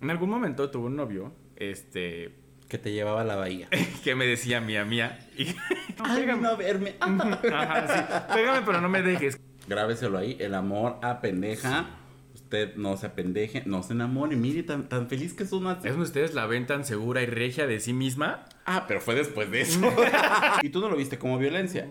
En algún momento tuve un novio, este, Que te llevaba a la bahía. que me decía mía, mía. Y, Ay, pégame. no verme. Ajá, sí. Pégame, pero no me dejes. Grábeselo ahí. El amor a pendeja. Usted no se apendeje, no se enamore. Mire, tan, tan feliz que es una. ¿Es donde ustedes la ven tan segura y regia de sí misma? Ah, pero fue después de eso. y tú no lo viste como violencia.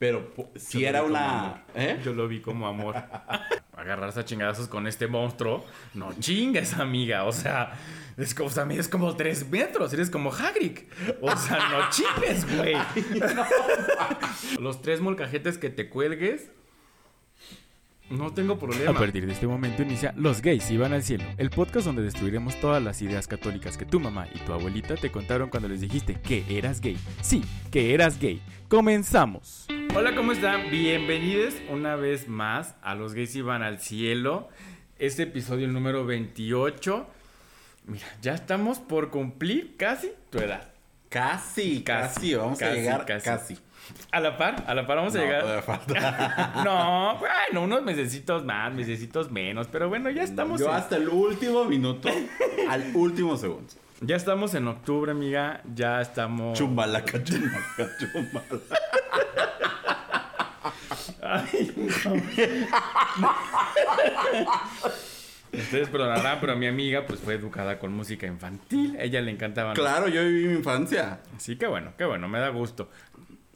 Pero si era una. ¿Eh? Yo lo vi como amor. Agarrarse a chingadazos con este monstruo. No chingues, amiga. O sea, es como, o sea, mides como tres metros. Eres como Hagrid. O sea, no chingues, güey. Los tres molcajetes que te cuelgues. No tengo problema. A partir de este momento inicia Los gays iban al cielo, el podcast donde destruiremos todas las ideas católicas que tu mamá y tu abuelita te contaron cuando les dijiste que eras gay. Sí, que eras gay. Comenzamos. Hola, ¿cómo están? Bienvenidos una vez más a Los Gays Iban al Cielo. Este episodio el número 28. Mira, ya estamos por cumplir casi tu edad. Casi, casi, Casi, Vamos a llegar casi. casi. A la par, a la par vamos a No, llegar. todavía falta. No, bueno, unos mesecitos más, mesecitos menos, pero bueno, ya estamos. Yo en- hasta el último minuto, al último segundo. Ya estamos en octubre, amiga. Ya estamos. Chumbalaca, chumbalaca, chumbalaca. Ay, no. Ustedes perdonarán, pero mi amiga pues fue educada con música infantil. A ella le encantaban. los- Claro, yo viví mi infancia. Sí, qué bueno, qué bueno, me da gusto.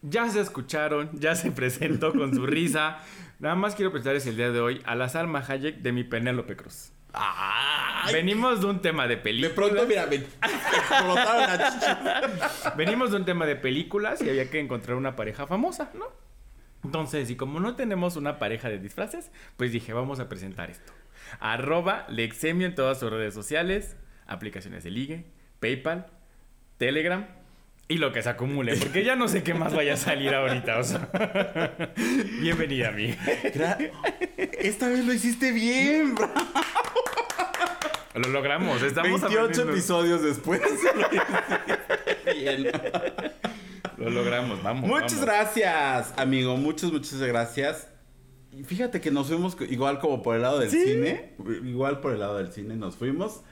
Ya se escucharon, ya se presentó con su risa. Nada más quiero presentarles el día de hoy a la Salma Hayek de mi Penélope Cruz. Ay, Venimos de un tema de de películas. pronto, mira, me explotaron la chicha. Venimos de un tema de películas y había que encontrar una pareja famosa, ¿no? Entonces, y como no tenemos una pareja de disfraces, pues dije, vamos a presentar esto. Arroba Lexemio en todas sus redes sociales, aplicaciones de ligue, PayPal, Telegram y lo que se acumule, porque ya no sé qué más vaya a salir ahorita. O sea. Bienvenida, amiga. Gra- Esta vez lo hiciste bien, bro. Lo logramos, estamos 28 aprendiendo. episodios después. lo bien. Lo logramos, vamos. Muchas vamos. gracias, amigo. Muchas, muchas gracias. Fíjate que nos fuimos igual como por el lado del Sí. cine. Igual por el lado del cine nos fuimos.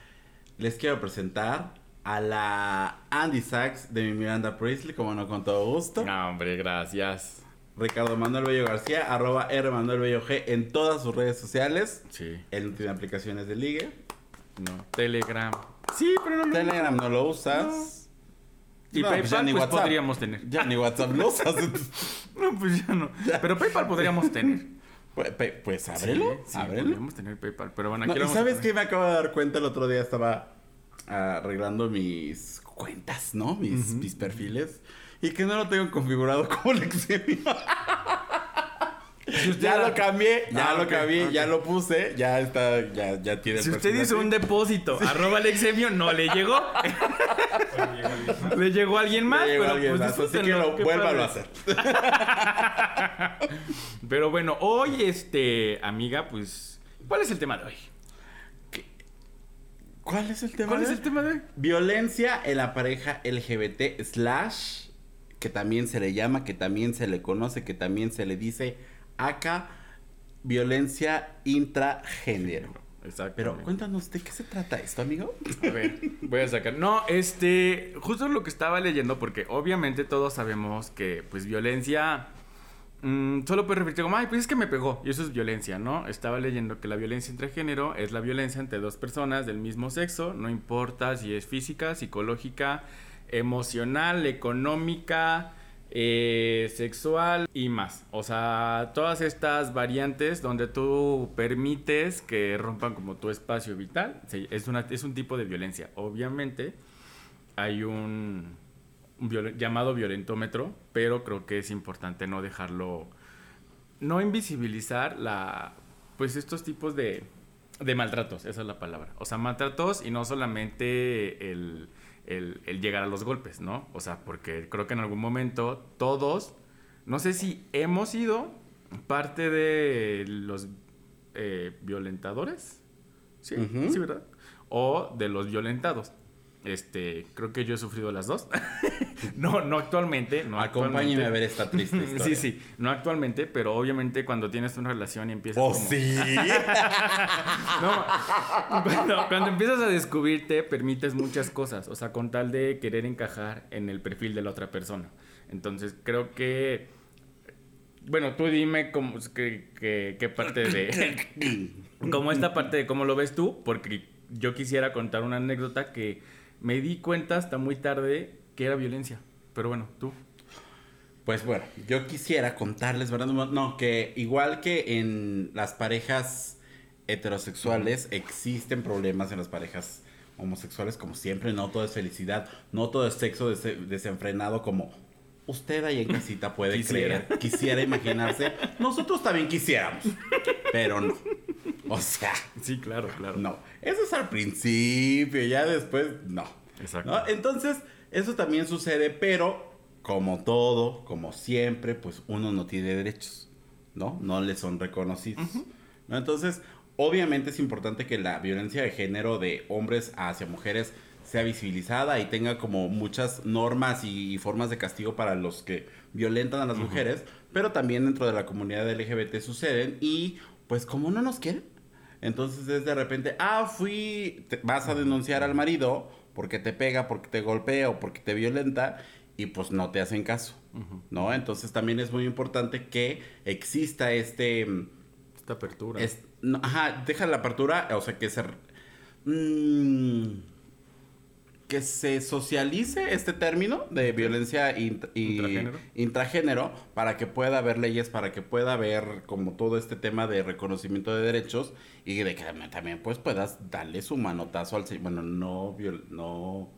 Les quiero presentar a la Andy Sachs de mi Miranda Priestley, como no con todo gusto. No, hombre, gracias. Ricardo Manuel Bello García, arroba R Manuel Bello G en todas sus redes sociales. Sí, Él no tiene aplicaciones de ligue. no. Telegram. Sí, pero no lo Telegram no lo usas. Y No, pues ya PayPal ni pues WhatsApp. podríamos tener. Ya ni WhatsApp lo usas. No, pues ya no. Pero PayPal podríamos tener. pues, pues ábrelo. Sí, sí, ábrelo. podríamos tener PayPal. Pero bueno, aquí No, lo ¿Y vamos a sabes poner. qué me acabo de dar cuenta el otro día? Estaba arreglando mis cuentas, ¿no? Mis, mis perfiles. Y que no lo tengo configurado como Lexemio. Si usted ya lo cambié, ya Ah, lo ok, cambié, ya lo puse, ya está, ya, ya tiene el Si usted hizo un depósito, arroba Alexemio, no le llegó. le llegó a alguien más, Ya llegó pero alguien pues más, así que lo vuélvalo a hacer. Pero bueno, hoy, este, amiga, pues, ¿cuál es el tema de hoy? ¿Cuál es el tema? ¿Cuál es el tema de? Violencia en la pareja LGBT slash, que también se le llama, que también se le conoce, que también se le dice acá, violencia intragénero. Exacto. Pero cuéntanos, ¿de qué se trata esto, amigo? A ver, voy a sacar. No, este, justo lo que estaba leyendo, porque obviamente todos sabemos que, pues, violencia mm, solo puede referirse como, ay, pues es que me pegó, y eso es violencia, ¿no? Estaba leyendo que la violencia entre género es la violencia entre dos personas del mismo sexo, no importa si es física, psicológica, emocional, económica, eh, sexual y más. O sea, todas estas variantes donde tú permites que rompan como tu espacio vital, es, una, es un tipo de violencia. Obviamente hay un, llamado violentómetro, pero creo que es importante no dejarlo, no invisibilizar la, pues estos tipos de, de maltratos, esa es la palabra. O sea, maltratos y no solamente el, el- el llegar a los golpes, ¿no? O sea, porque creo que en algún momento todos, no sé si hemos sido parte de los eh, violentadores, ¿sí? Sí, ¿verdad? O de los violentados. Este, creo que yo he sufrido las dos. no, no actualmente. No Acompáñeme a ver esta triste historia. sí, sí, no actualmente, pero obviamente cuando tienes una relación y empiezas. ¿Oh, como- sí? No, cuando, cuando empiezas a descubrirte, permites muchas cosas. O sea, con tal de querer encajar en el perfil de la otra persona. Entonces, creo que. Bueno, tú dime cómo, qué, qué- qué parte de. como esta parte de cómo lo ves tú, porque yo quisiera contar una anécdota que me di cuenta hasta muy tarde que era violencia. Pero bueno, tú. Pues bueno, yo quisiera contarles, ¿verdad? No, que igual que en las parejas heterosexuales existen problemas en las parejas homosexuales, como siempre, no todo es felicidad, no todo es sexo des- desenfrenado como usted ahí en casita puede Quisiera. creer, quisiera imaginarse. Nosotros también quisiéramos, pero no. O sea, Sí, claro, claro. no. Eso es al principio, ya después no. Exacto. ¿no? Entonces, eso también sucede, pero como todo, como siempre, pues uno no tiene derechos, ¿no? No le son reconocidos. ¿no? Entonces, obviamente es importante que la violencia de género de hombres hacia mujeres sea visibilizada y tenga como muchas normas y, y formas de castigo para los que violentan a las mujeres, pero también dentro de la comunidad LGBT suceden y pues como no nos quieren, entonces es de repente, ah, fui, te- vas a denunciar al marido porque te pega, porque te golpea o porque te violenta y pues no te hacen caso, ¿no? Entonces también es muy importante que exista este... mm, Esta apertura. es- no, ajá, deja la apertura, o sea, que se... mm, que se socialice este término de violencia int- y- Intragénero. intragénero para que pueda haber leyes, para que pueda haber como todo este tema de reconocimiento de derechos y de que también, pues puedas darle su manotazo al bueno, no viol- no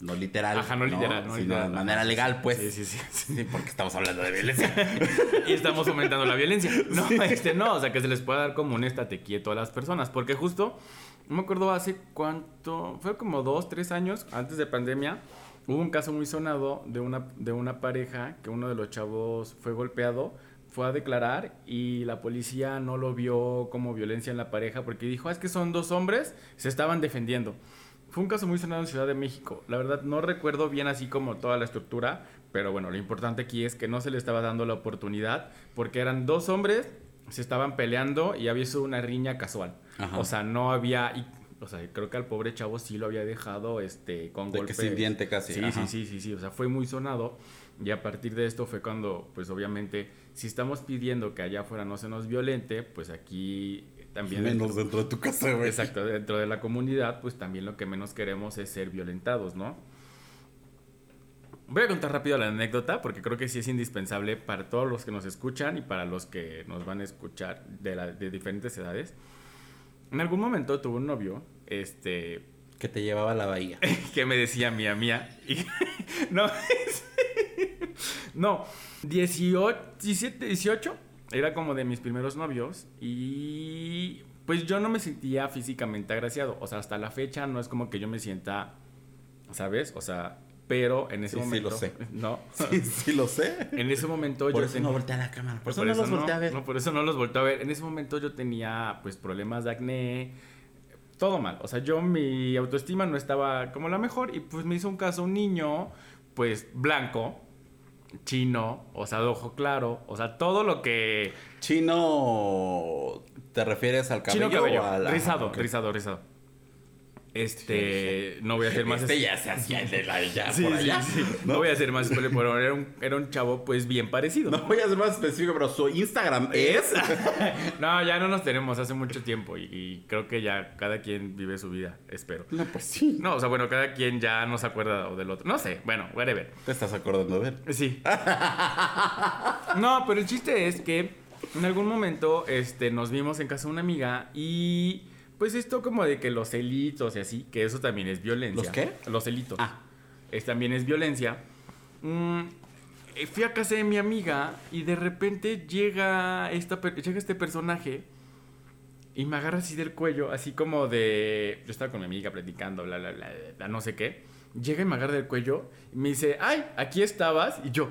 no literal, Ajá, no literal, no sino literal, de manera legal, pues. sí, sí, sí. Sí, porque estamos hablando de violencia. y estamos aumentando la violencia. No, este no, o sea, que se les pueda dar como un estate quieto a las personas. Porque justo, no me acuerdo hace cuánto, fue como dos, tres años antes de pandemia, hubo un caso muy sonado de una, de una pareja que uno de los chavos fue golpeado, fue a declarar y la policía no lo vio como violencia en la pareja porque dijo, "Ah, es que son dos hombres, se estaban defendiendo. Fue un caso muy sonado en Ciudad de México. La verdad no recuerdo bien así como toda la estructura, pero bueno, lo importante aquí es que no se le estaba dando la oportunidad porque eran dos hombres, se estaban peleando y había sido una riña casual. Ajá. O sea, no había... y- o sea, creo que al pobre chavo sí lo había dejado este, con De que golpes. sin diente casi, Sí, ajá. sí, sí, sí, sí. O sea, fue muy sonado. Y a partir de esto fue cuando, pues obviamente, si estamos pidiendo que allá afuera no se nos violente, pues aquí también... Menos dentro de tu casa, güey. Exacto, dentro de la comunidad, pues también lo que menos queremos es ser violentados, ¿no? Voy a contar rápido la anécdota porque creo que sí es indispensable para todos los que nos escuchan y para los que nos van a escuchar de, la- de diferentes edades. En algún momento tuve un novio, este, Que te llevaba a la bahía. que me decía mía, mía. Y, no, no, 18, 17, 18. Era como de mis primeros novios. Y pues yo no me sentía físicamente agraciado. O sea, hasta la fecha no es como que yo me sienta, ¿sabes? O sea, pero en ese Sí, sí, momento. lo sé. No. Sí, sí lo sé. En ese momento Por yo eso tenía- no voltea la cámara. Por, eso no los voltea a ver. no, por eso no los volteé a ver. En ese momento yo tenía pues problemas de acné, todo mal. O sea, yo mi autoestima no estaba como la mejor y pues me hizo un caso un niño pues blanco, chino, o sea, de ojo claro, o sea, todo lo que Chino, ¿te refieres al cabello? chino cabello, o al- rizado, ok. rizado, rizado. Este, no voy a hacer más Este ya se hacía el de la ya Sí, por sí. No voy a hacer más spoiler, pero era un, era un chavo pues bien parecido. No voy a ser más específico, pero su Instagram es. No, ya no nos tenemos hace mucho tiempo y, y creo que ya cada quien vive su vida, espero. No, pues sí. No, o sea, bueno, cada quien ya no se acuerda del otro. No sé, bueno, whatever. Te estás acordando de él. Sí. No, pero el chiste es que en algún momento este, nos vimos en casa de una amiga y pues esto como de que los celitos y así, que eso también es violencia. ¿Los qué? Los celitos. Ah. Es, también es violencia. Mm, eh, fui a casa de mi amiga y de repente llega, esta, llega este personaje y me agarra así del cuello, así como de... Yo estaba con mi amiga platicando, bla, bla, bla, bla, no sé qué. Llega y me agarra del cuello y me dice, ay, aquí estabas. Y yo,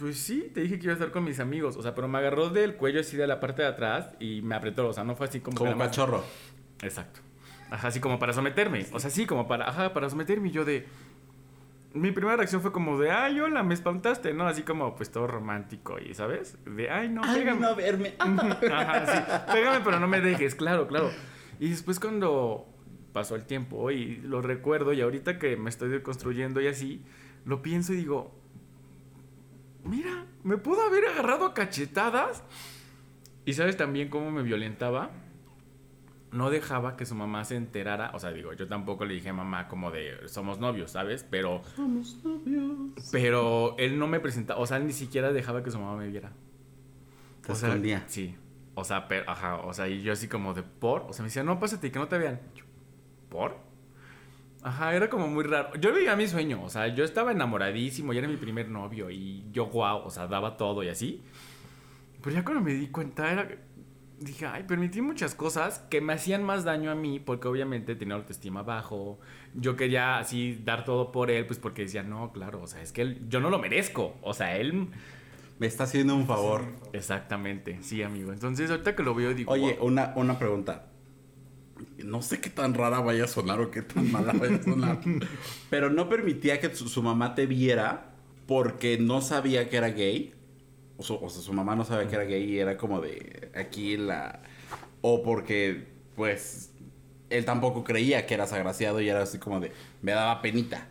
pues sí, te dije que iba a estar con mis amigos. O sea, pero me agarró del cuello así de la parte de atrás y me apretó. O sea, no fue así como... Como más- cachorro. Exacto. Ajá, así como para someterme. O sea, sí, como para, ajá, para someterme. Y yo de. Mi primera reacción fue como de, ay, hola, me espantaste, ¿no? Así como, pues todo romántico y, ¿sabes? De, ay, no, Ay, pégame. a verme. Ajá, sí. Pégame, pero no me dejes, claro, claro. Y después cuando pasó el tiempo y lo recuerdo y ahorita que me estoy construyendo y así, lo pienso y digo, mira, me pudo haber agarrado a cachetadas. Y sabes también cómo me violentaba. No dejaba que su mamá se enterara. O sea, digo, yo tampoco le dije a mamá como de somos novios, ¿sabes? Pero, Somos novios. pero él no me presentaba. O sea, él ni siquiera dejaba que su mamá me viera. O sea, escondía. Sí. O sea, pero, ajá, o sea, y yo así como de por, o sea, me decía, "No, pásate y que no te vean." Yo, ¿Por? Ajá, era como muy raro. Yo vivía mi sueño, o sea, yo estaba enamoradísimo, ya era mi primer novio y yo guau, o sea, daba todo y así. Pero ya cuando me di cuenta era dije, "Ay, permití muchas cosas que me hacían más daño a mí porque obviamente tenía autoestima bajo. Yo quería así dar todo por él, pues porque decía, "No, claro, o sea, es que él, yo no lo merezco." O sea, él Me está haciendo un favor. Exactamente, sí, amigo. Entonces, ahorita que lo veo, digo. Oye, "Wow". una, una pregunta. No sé qué tan rara vaya a sonar o qué tan mala vaya a sonar. Pero no permitía que su, su mamá te viera porque no sabía que era gay. O, su- o sea, su mamá no sabía que era gay y era como de aquí la... O porque, pues, él tampoco creía que eras agraciado y era así como de... Me daba penita.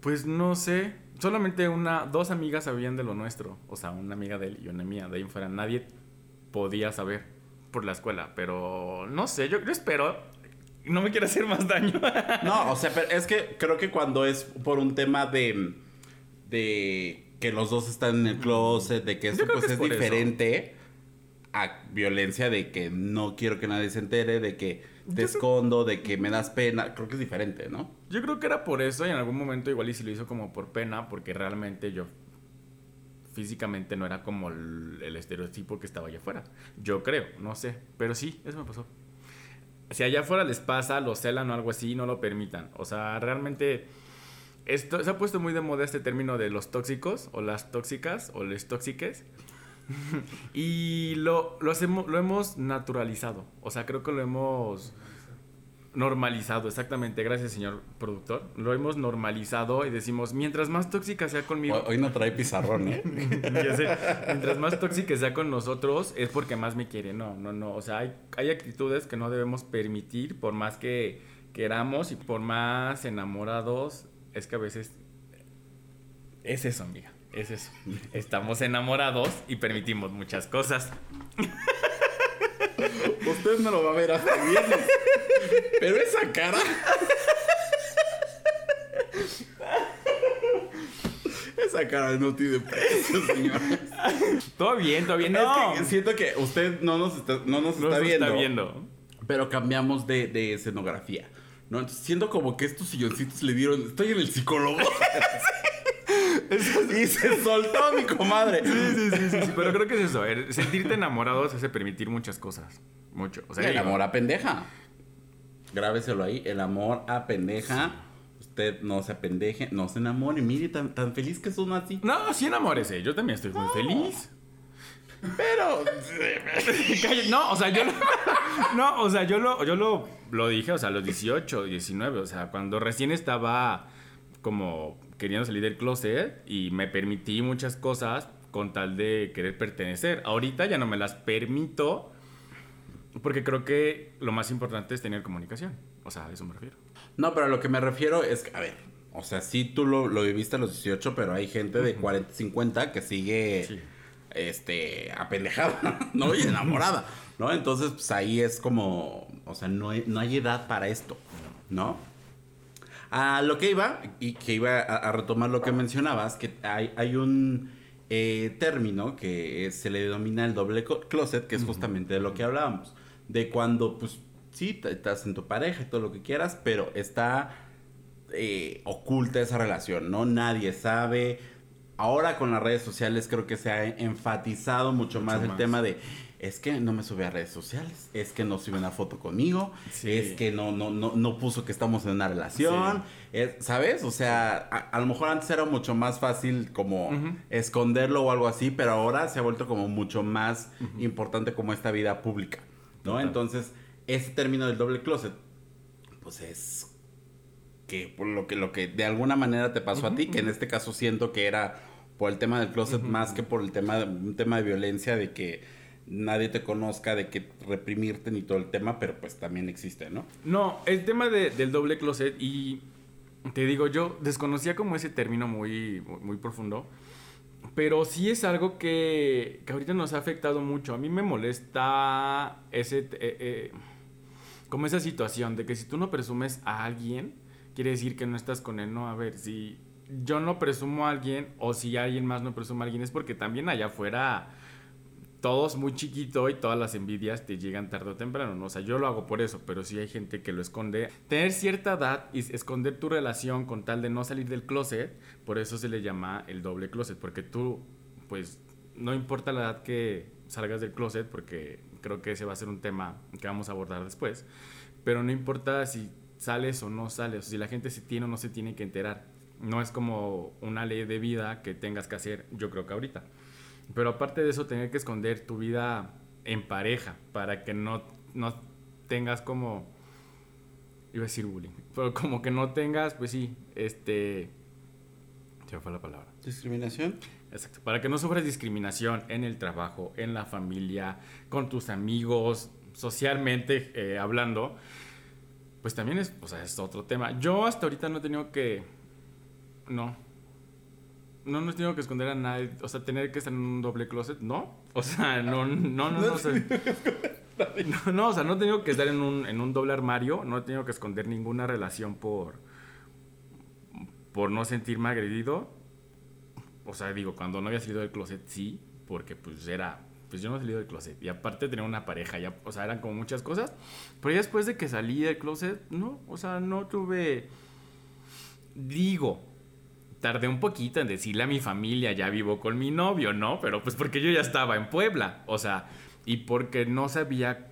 Pues no sé. Solamente una, dos amigas sabían de lo nuestro. O sea, una amiga de él y una mía. De ahí en fuera nadie podía saber por la escuela. Pero no sé, yo, yo espero. No me quiero hacer más daño. No, o sea, pero es que creo que cuando es por un tema de, de que los dos están en el closet, de que eso Yo creo pues que es eso. diferente a violencia de que no quiero que nadie se entere, de que te Yo creo- escondo, de que me das pena, creo que es diferente, ¿no? Yo creo que era por eso y en algún momento igual y si lo hizo como por pena, porque realmente yo físicamente no era como el, estereotipo que estaba allá afuera. Yo creo, no sé, pero sí, eso me pasó. Si allá afuera les pasa, lo celan o algo así, no lo permitan. O sea, realmente esto, se ha puesto muy de moda este término de los tóxicos o las tóxicas o les tóxiques. y lo, lo, hacemos, lo hemos naturalizado. O sea, creo que lo hemos normalizado, exactamente. Gracias, señor productor. Lo hemos normalizado y decimos, mientras más tóxica sea conmigo, Hoy, hoy no trae pizarrón, ¿eh? ya sé, mientras más tóxica sea con nosotros es porque más me quiere. No, no, no. O sea, hay, hay actitudes que no debemos permitir por más que queramos y por más enamorados. Es que a veces es eso, amiga. Es eso. Estamos enamorados y permitimos muchas cosas. Usted no lo va a ver hasta el viernes. Pero esa cara. Esa cara no tiene precio, señor. Todo bien, todo bien. No, Es que siento que usted no nos está, no nos no está, viendo, está viendo. Pero cambiamos de, de escenografía. ¿no? Entonces, siento como que estos silloncitos le dieron. Estoy en el psicólogo. y se soltó mi comadre. Sí, sí, sí, sí, sí, Pero creo que es eso. el sentirte enamorado se hace permitir muchas cosas. Mucho. O sea, el amor a pendeja. Grábeselo ahí. El amor a pendeja. Usted no se apendeje, no se enamore. Mire, tan, tan feliz que son así. No, sí enamórese. Yo también estoy muy feliz. Pero. No, o sea, yo lo, no, o sea, yo lo, yo lo, lo dije, o sea, a los 18, 19, o sea, cuando recién estaba como queriendo salir del closet y me permití muchas cosas con tal de querer pertenecer. Ahorita ya no me las permito porque creo que lo más importante es tener comunicación. O sea, a eso me refiero. No, pero a lo que me refiero es que, a ver, o sea, sí tú lo, lo viviste a los 18, pero hay gente de 40, 50 que sigue, Sí. este, apendejada, ¿no? Y enamorada, ¿no? Entonces, pues ahí es como, o sea, no hay, no hay edad para esto, ¿no? A lo que iba, y que iba a, a retomar lo que mencionabas, que hay, hay un eh, término que se le denomina el doble closet, que es justamente de lo que hablábamos. De cuando, pues, sí, estás en tu pareja y todo lo que quieras, pero está eh, oculta esa relación, ¿no? Nadie sabe. Ahora con las redes sociales creo que se ha enfatizado mucho más Mucho el más. tema de es que no me sube a redes sociales, es que no sube una foto conmigo, Sí. es que no, no, no, no puso que estamos en una relación, es- ¿sabes? O sea, a, a lo mejor antes era mucho más fácil como esconderlo o algo así, pero ahora se ha vuelto como mucho más importante como esta vida pública, ¿no? Total. Entonces, ese término del doble closet, pues es que por lo que lo que de alguna manera te pasó a ti, que en este caso siento que era por el tema del closet más que por el tema de, un tema de violencia de que nadie te conozca, de que reprimirte ni todo el tema, pero pues también existe, ¿no? No, el tema de- del doble closet y te digo, yo desconocía como ese término muy, muy profundo, pero sí es algo que, que ahorita nos ha afectado mucho. A mí me molesta ese, eh, eh, como esa situación de que si tú no presumes a alguien, quiere decir que no estás con él. No, a ver, si yo no presumo a alguien o si alguien más no presume a alguien es porque también allá afuera todos muy chiquito y todas las envidias te llegan tarde o temprano, ¿no? O sea, yo lo hago por eso, pero sí hay gente que lo esconde. Tener cierta edad y esconder tu relación con tal de no salir del closet, por eso se le llama el doble closet, porque tú, pues, no importa la edad que salgas del closet, porque creo que ese va a ser un tema que vamos a abordar después, pero no importa si sales o no sales, o si la gente se tiene o no se tiene que enterar. No es como una ley de vida que tengas que hacer, yo creo que ahorita. Pero aparte de eso, tener que esconder tu vida en pareja para que no, no tengas como... Iba a decir bullying. Pero como que no tengas, pues sí, este... Se fue la palabra. Discriminación. Exacto. Para que no sufras discriminación en el trabajo, en la familia, con tus amigos, socialmente eh, hablando, pues también es, o sea, es otro tema. Yo hasta ahorita no he tenido que... No. No, no he tenido que esconder a nadie. O sea, tener que estar en un doble closet, ¿no? O sea, no, no, no, no. o sea, no, no, o sea, no he tenido que estar en un, en un doble armario. No he tenido que esconder ninguna relación por... Por no sentirme agredido o sea, digo, cuando no había salido del closet, sí, porque pues era, pues yo no he salido del closet. Y aparte tenía una pareja, ya, o sea, eran como muchas cosas. Pero ya después de que salí del closet, no, o sea, no tuve, digo, tardé un poquito en decirle a mi familia, ya vivo con mi novio, ¿no? Pero pues porque yo ya estaba en Puebla, o sea, y porque no sabía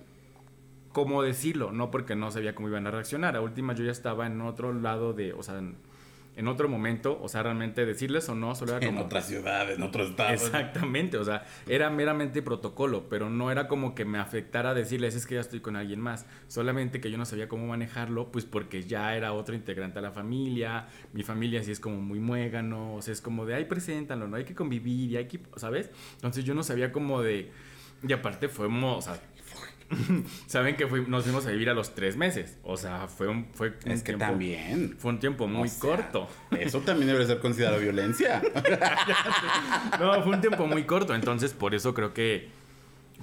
cómo decirlo, no porque no sabía cómo iban a reaccionar. A última yo ya estaba en otro lado de, o sea, en, en otro momento, o sea, realmente decirles o no, solo era En como... otra ciudad, en otro estado. Exactamente, o sea, era meramente protocolo, pero no era como que me afectara decirles es que ya estoy con alguien más, solamente que yo no sabía cómo manejarlo, pues porque ya era otro integrante a la familia, mi familia sí es como muy muégano, o sea, es como de, ay, preséntalo, no hay que convivir y hay que, ¿sabes? Entonces yo no sabía como de, y aparte fuimos, o sea, saben que fui- nos fuimos a vivir a los tres meses, o sea, fue un, fue un Es que tiempo- también. Fue un tiempo muy O sea, corto. Eso también debe ser considerado violencia. No, fue un tiempo muy corto, entonces por eso creo que...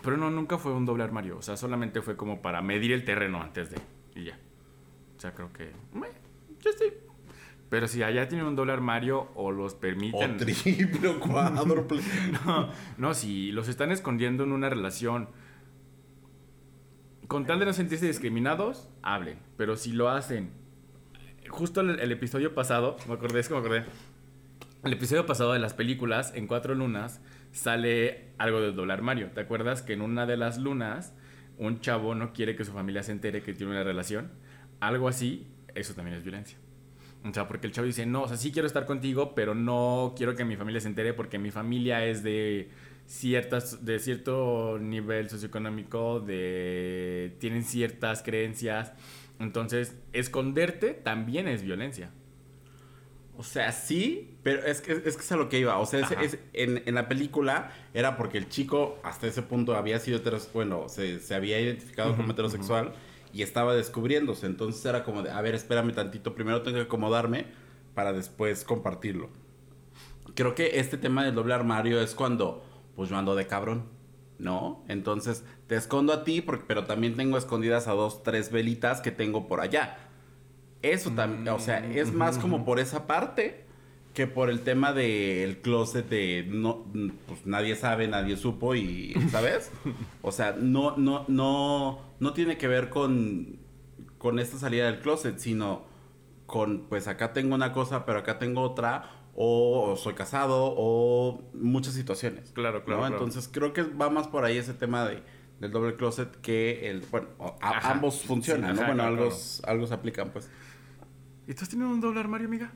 Pero no, nunca fue un doble armario, o sea, solamente fue como para medir el terreno antes de... Y ya. O sea, creo que... meh, Yo estoy... Pero si allá tienen un doble armario o los o permiten... triple o cuádruple. No, no, si los están escondiendo en una relación... Con tal de no sentirse discriminados, hablen. Pero si lo hacen... Justo el, episodio pasado, me acordé, es que me acordé. El episodio pasado de las películas, en Cuatro Lunas, sale algo del doble armario. ¿Te acuerdas que en una de las lunas un chavo no quiere que su familia se entere que tiene una relación? Algo así, eso también es violencia. O sea, porque el chavo dice, no, o sea, sí quiero estar contigo, pero no quiero que mi familia se entere porque mi familia es de ciertas, de cierto nivel socioeconómico, de tienen ciertas creencias. Entonces, esconderte también es violencia. O sea, sí, pero es que es, que es a lo que iba. O sea, es- en, en la película era porque el chico hasta ese punto había sido heterosexual, bueno, se, se había identificado como heterosexual y estaba descubriéndose. Entonces era como de, a ver, espérame tantito, primero tengo que acomodarme para después compartirlo. Creo que este tema del doble armario es cuando, pues yo ando de cabrón, ¿no? Entonces te escondo a ti, porque, pero también tengo escondidas a dos, tres velitas que tengo por allá. Eso también, o sea, es más como por esa parte que por el tema del closet de no, pues nadie sabe, nadie supo y, ¿sabes? O sea, no, no, no, no tiene que ver con, con esta salida del closet, sino con, pues acá tengo una cosa, pero acá tengo otra, o, soy casado, o muchas situaciones. Claro, claro, ¿no? claro. Entonces creo que va más por ahí ese tema de, del doble closet que el, bueno, a- ambos funcionan, Sí, ¿no? ajá, Bueno, claro, algo, algo se aplican, pues. ¿Y tú has tenido un doble armario, amiga?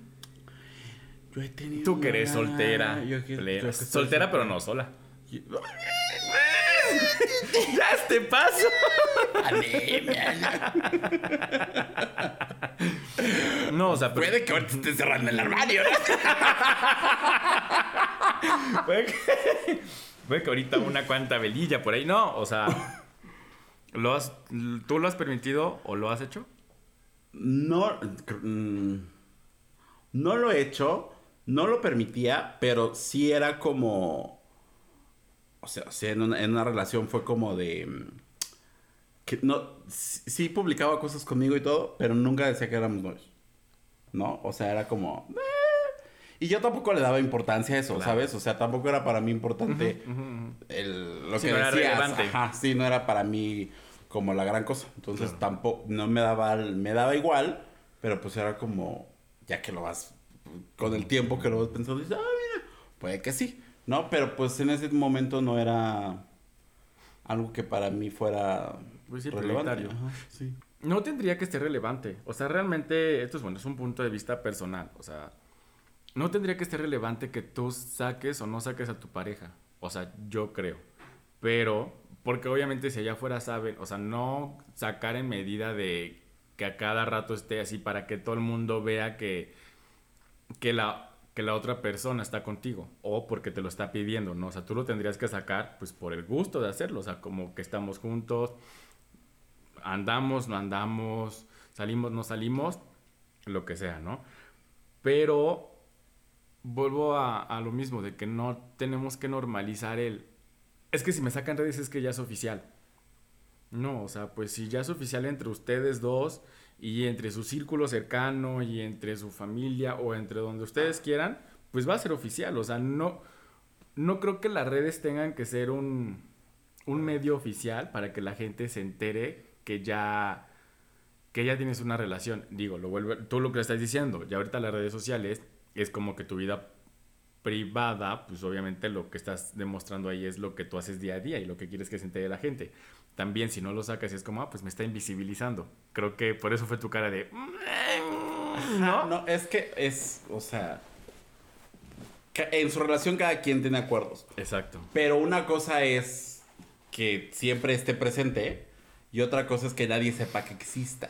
Yo he tenido. Tú que eres una- soltera. yo que- yo que soltera, pero no sola. ¡Ya este paso! Anemia. No, o sea, pero- Puede que ahorita esté cerrando el armario, ¿no? Puede que, puede que ahorita una cuanta velilla por ahí. No, o sea. ¿lo has, ¿Tú lo has permitido o lo has hecho? No, mm, no lo he hecho, no lo permitía, pero sí era como, o sea, en, una, en una relación fue como de, mm, que no, sí, publicaba cosas conmigo y todo, pero nunca decía que éramos novios, ¿no? O sea, era como, y yo tampoco le daba importancia a eso, Claro. ¿sabes? O sea, tampoco era para mí importante el, lo Sí, que no era decías. relevante. Ajá, sí, no era para mí como la gran cosa. Entonces Claro. tampoco, no me daba, me daba igual, pero pues era como, ya que lo vas, con el tiempo que lo vas pensando, dices, ah, mira, puede que sí, ¿no? Pero pues en ese momento no era algo que para mí fuera Pues sí, relevante. prioritario. Ajá, sí. No tendría que ser relevante. O sea, realmente, esto es bueno, es un punto de vista personal. O sea, no tendría que ser relevante que tú saques o no saques a tu pareja. O sea, yo creo. Pero, porque obviamente si allá afuera saben, o sea, no sacar en medida de que a cada rato esté así para que todo el mundo vea que, que la que la otra persona está contigo o porque te lo está pidiendo, ¿no? O sea, tú lo tendrías que sacar pues por el gusto de hacerlo, o sea, como que estamos juntos, andamos, no andamos, salimos, no salimos, lo que sea, ¿no? Pero vuelvo a, a lo mismo, de que no tenemos que normalizar el... Es que si me sacan redes es que ya es oficial. No, o sea, pues si ya es oficial entre ustedes dos y entre su círculo cercano y entre su familia o entre donde ustedes quieran, pues va a ser oficial. O sea, no, no creo que las redes tengan que ser un, un medio oficial para que la gente se entere que ya que ya tienes una relación. Digo, lo vuelve, tú lo que estás diciendo, ya ahorita las redes sociales es como que tu vida privada, pues obviamente lo que estás demostrando ahí es lo que tú haces día a día y lo que quieres que se entere la gente. También si no lo sacas es como, ah, pues me está invisibilizando. Creo que por eso fue tu cara de... No, ¿No? no, es que es, o sea, en su relación cada quien tiene acuerdos. Exacto. Pero una cosa es que siempre esté presente y otra cosa es que nadie sepa que exista.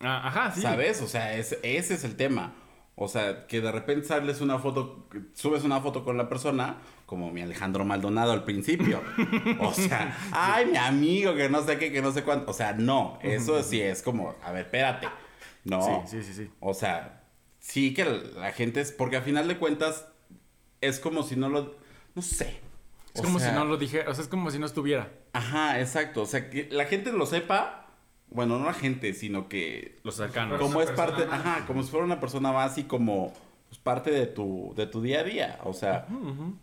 Ah, ajá, sí. ¿Sabes? O sea, es- ese es el tema. O sea, que de repente sales una foto, subes una foto con la persona, como mi Alejandro Maldonado al principio. O sea, ay, mi amigo, que no sé qué, que no sé cuánto. O sea, no, eso sí es como, a ver, espérate. No. Sí, sí, sí, sí. O sea, sí que la gente es, porque a final de cuentas es como si no lo, no sé. Es O como sea, si no lo dijera, o sea, es como si no estuviera. Ajá, exacto. O sea, que la gente lo sepa. Bueno, no la gente, sino que Los cercanos. como es parte, más. ajá, como si fuera una persona más y como pues, parte de tu, de tu día a día. O sea,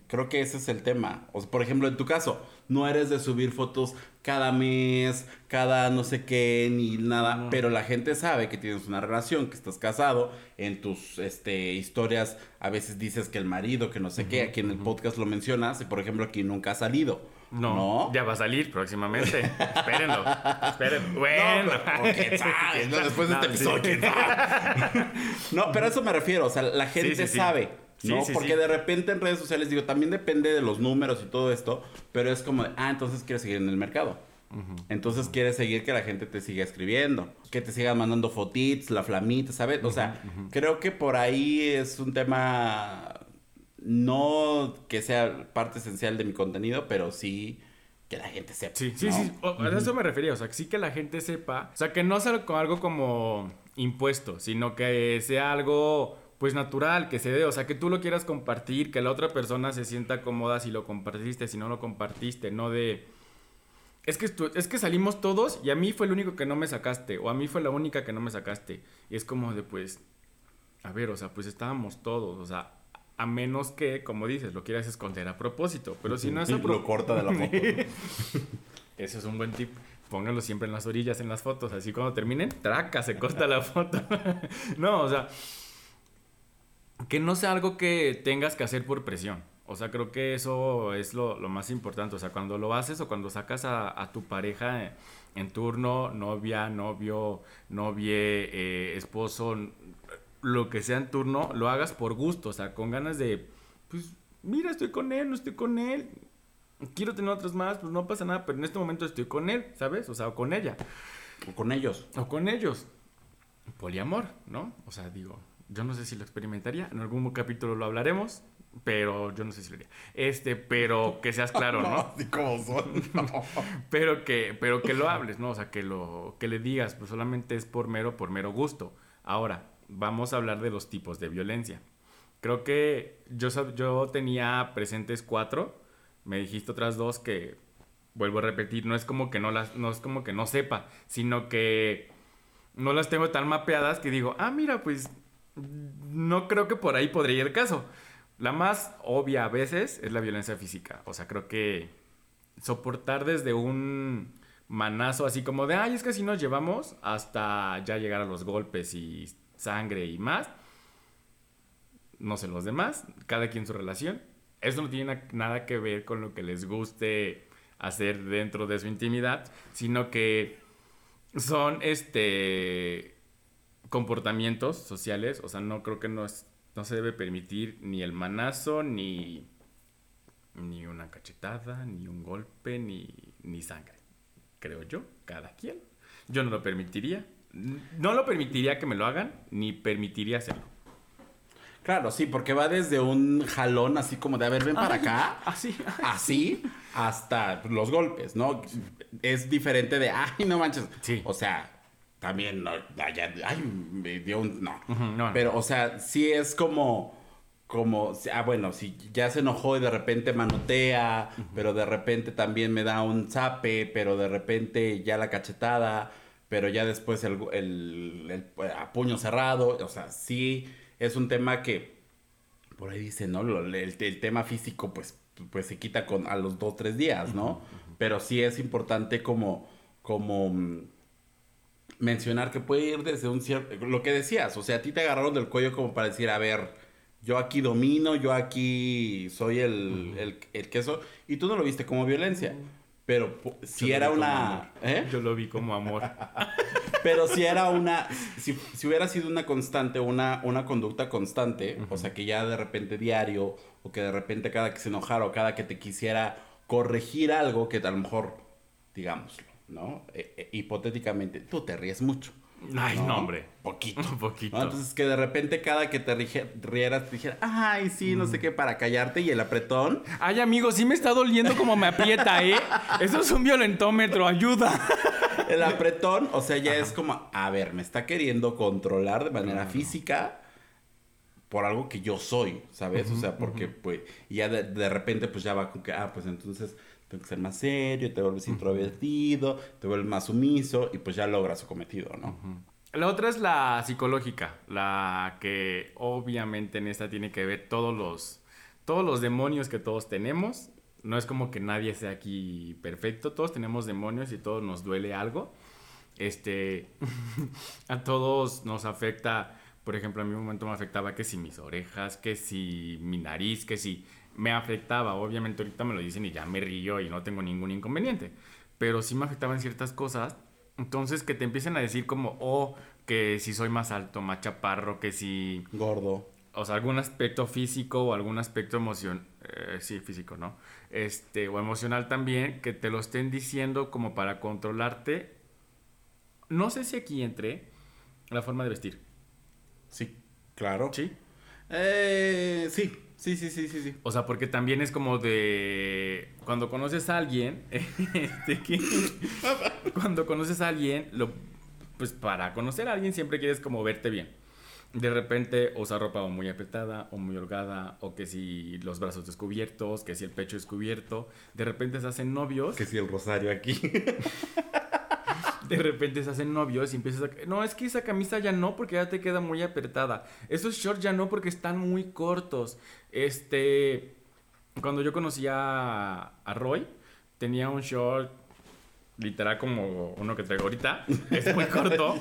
creo que ese es el tema. O sea, por ejemplo, en tu caso, no eres de subir fotos cada mes, cada no sé qué, ni nada, No. pero la gente sabe que tienes una relación, que estás casado, en tus este, historias a veces dices que el marido, que no sé qué, aquí en el podcast lo mencionas, y por ejemplo aquí nunca ha salido. No, ¿No? ya va a salir próximamente. Espérenlo. Espérenlo. Bueno. pero- ¿no? Después de este No, episodio, sí. quién sabe. No, pero a eso me refiero, o sea, la gente sí, sí. sabe, ¿no? Sí, sí, Porque sí. de repente en redes sociales, digo, también depende de los números y todo esto, pero es como, de, ah, entonces quieres seguir en el mercado. Entonces quieres seguir que la gente te siga escribiendo, que te siga mandando fotits, la flamita, ¿sabes? O sea, creo que por ahí es un tema no que sea parte esencial de mi contenido, pero sí que la gente sepa. Sí, sí, ¿no? sí. o- A eso me refería. O sea, que sí que la gente sepa. O sea, que no sea algo como impuesto, sino que sea algo pues natural, que se dé. O sea, que tú lo quieras compartir, que la otra persona se sienta cómoda si lo compartiste, si no lo compartiste, no de. Es que, es que salimos todos y a mí fue el único que no me sacaste, o a mí fue la única que no me sacaste. Y es como de, pues, a ver, o sea, pues estábamos todos, o sea, a menos que, como dices, lo quieras esconder a propósito. Pero si no es a lo corta de la foto. Ese es un buen tip. Pónganlo siempre en las orillas, en las fotos. Así cuando terminen, traca, se corta la foto. no, o sea, que no sea algo que tengas que hacer por presión. O sea, creo que eso es lo, lo más importante. O sea, cuando lo haces o cuando sacas a, a tu pareja en, en turno, novia, novio, novie, eh, esposo, lo que sea en turno, lo hagas por gusto. O sea, con ganas de, pues, mira, estoy con él, no estoy con él. quiero tener otros más, pues no pasa nada, pero en este momento estoy con él, ¿sabes? O sea, o con ella. O con ellos. O con ellos. Poliamor, ¿no? O sea, digo, yo no sé si lo experimentaría, en algún capítulo lo hablaremos, pero yo no sé si lo haría. Este, pero que seas claro, ¿no? así como son. pero que pero que lo hables, ¿no? O sea, que lo que le digas, pues solamente es por mero por mero gusto. Ahora, vamos a hablar de los tipos de violencia. Creo que yo yo tenía presentes cuatro, me dijiste otras dos que vuelvo a repetir, no es como que no las no es como que no sepa, sino que no las tengo tan mapeadas que digo, "Ah, mira, pues no creo que por ahí podría ir el caso." La más obvia a veces es la violencia física. O sea, creo que soportar desde un manazo así como de, ay, es que así nos llevamos, hasta ya llegar a los golpes y sangre y más. No sé los demás, cada quien su relación. Eso no tiene na- nada que ver con lo que les guste hacer dentro de su intimidad, sino que son este comportamientos sociales, o sea, no creo que no, es- no se debe permitir ni el manazo, ni, ni una cachetada, ni un golpe, ni, ni sangre. Creo yo, cada quien. Yo no lo permitiría. No lo permitiría que me lo hagan, ni permitiría hacerlo. Claro, sí, porque va desde un jalón así como de, a ver, ven para acá. Así. Así hasta los golpes, ¿no? Es diferente de, ay, no manches. Sí. O sea, también, no, ay, me dio un, no. No. Pero, o sea, sí es como, como, ah, bueno, si ya se enojó y de repente manotea, pero de repente también me da un zape, pero de repente ya la cachetada, pero ya después el, el, el- a puño cerrado, o sea, sí es un tema que, por ahí dice, ¿no? El tema físico, pues, pues se quita con a los dos, tres días, ¿no? Pero sí es importante como, como mm, mencionar que puede ir desde un cierto, lo que decías, o sea, a ti te agarraron del cuello como para decir, a ver, yo aquí domino, yo aquí soy el, el, el queso, y tú no lo viste como violencia. Pero si Yo era una... ¿eh? Yo lo vi como amor. Pero si era una, si, si hubiera sido una constante, una, una conducta constante, o sea, que ya de repente diario, o que de repente cada que se enojara, o cada que te quisiera corregir algo, que a lo mejor, digámoslo, ¿no? Eh, eh, hipotéticamente, tú te ríes mucho. Ay, no, hombre. Poquito. Un poquito. ¿no? Entonces que de repente cada que te rieras te dijera, ay, sí, no sé qué, para callarte, y el apretón, Ay, amigo, sí me está doliendo como me aprieta, ¿eh? Eso es un violentómetro, ayuda. El apretón, o sea, ya es como, a ver, me está queriendo controlar de manera física por algo que yo soy, ¿sabes? o sea, porque pues, y ya de, de repente pues ya va con que, ah, pues entonces tengo que ser más serio, te vuelves introvertido, te vuelves más sumiso y pues ya logras su cometido, ¿no? La otra es la psicológica, la que obviamente en esta tiene que ver todos los, todos los demonios que todos tenemos. No es como que nadie sea aquí perfecto, todos tenemos demonios y todos nos duele algo. Este, a todos nos afecta, por ejemplo, a mí un momento me afectaba que si mis orejas, que si mi nariz, que si me afectaba. Obviamente ahorita me lo dicen y ya me río y no tengo ningún inconveniente. Pero sí me afectaban ciertas cosas. Entonces que te empiecen a decir como, oh, que si soy más alto, más chaparro, que si Gordo. o sea, algún aspecto físico o algún aspecto emoción, eh, sí, físico, ¿no? Este, o emocional también, que te lo estén diciendo como para controlarte. No sé si aquí entre la forma de vestir. Sí, claro. ¿Sí? Eh, sí, sí, sí, sí, sí, sí. O sea, porque también es como de cuando conoces a alguien, este, que- cuando conoces a alguien, lo, pues para conocer a alguien siempre quieres como verte bien. De repente usar ropa o muy apretada o muy holgada o que si los brazos descubiertos, que si el pecho descubierto. De repente se hacen novios, Que si el rosario aquí. de repente se hacen novios y empiezas a... No, es que esa camisa ya no porque ya te queda muy apretada. Esos shorts ya no porque están muy cortos. Este... Cuando yo conocí a, a Roy, tenía un short literal como uno que traigo ahorita. Es muy corto.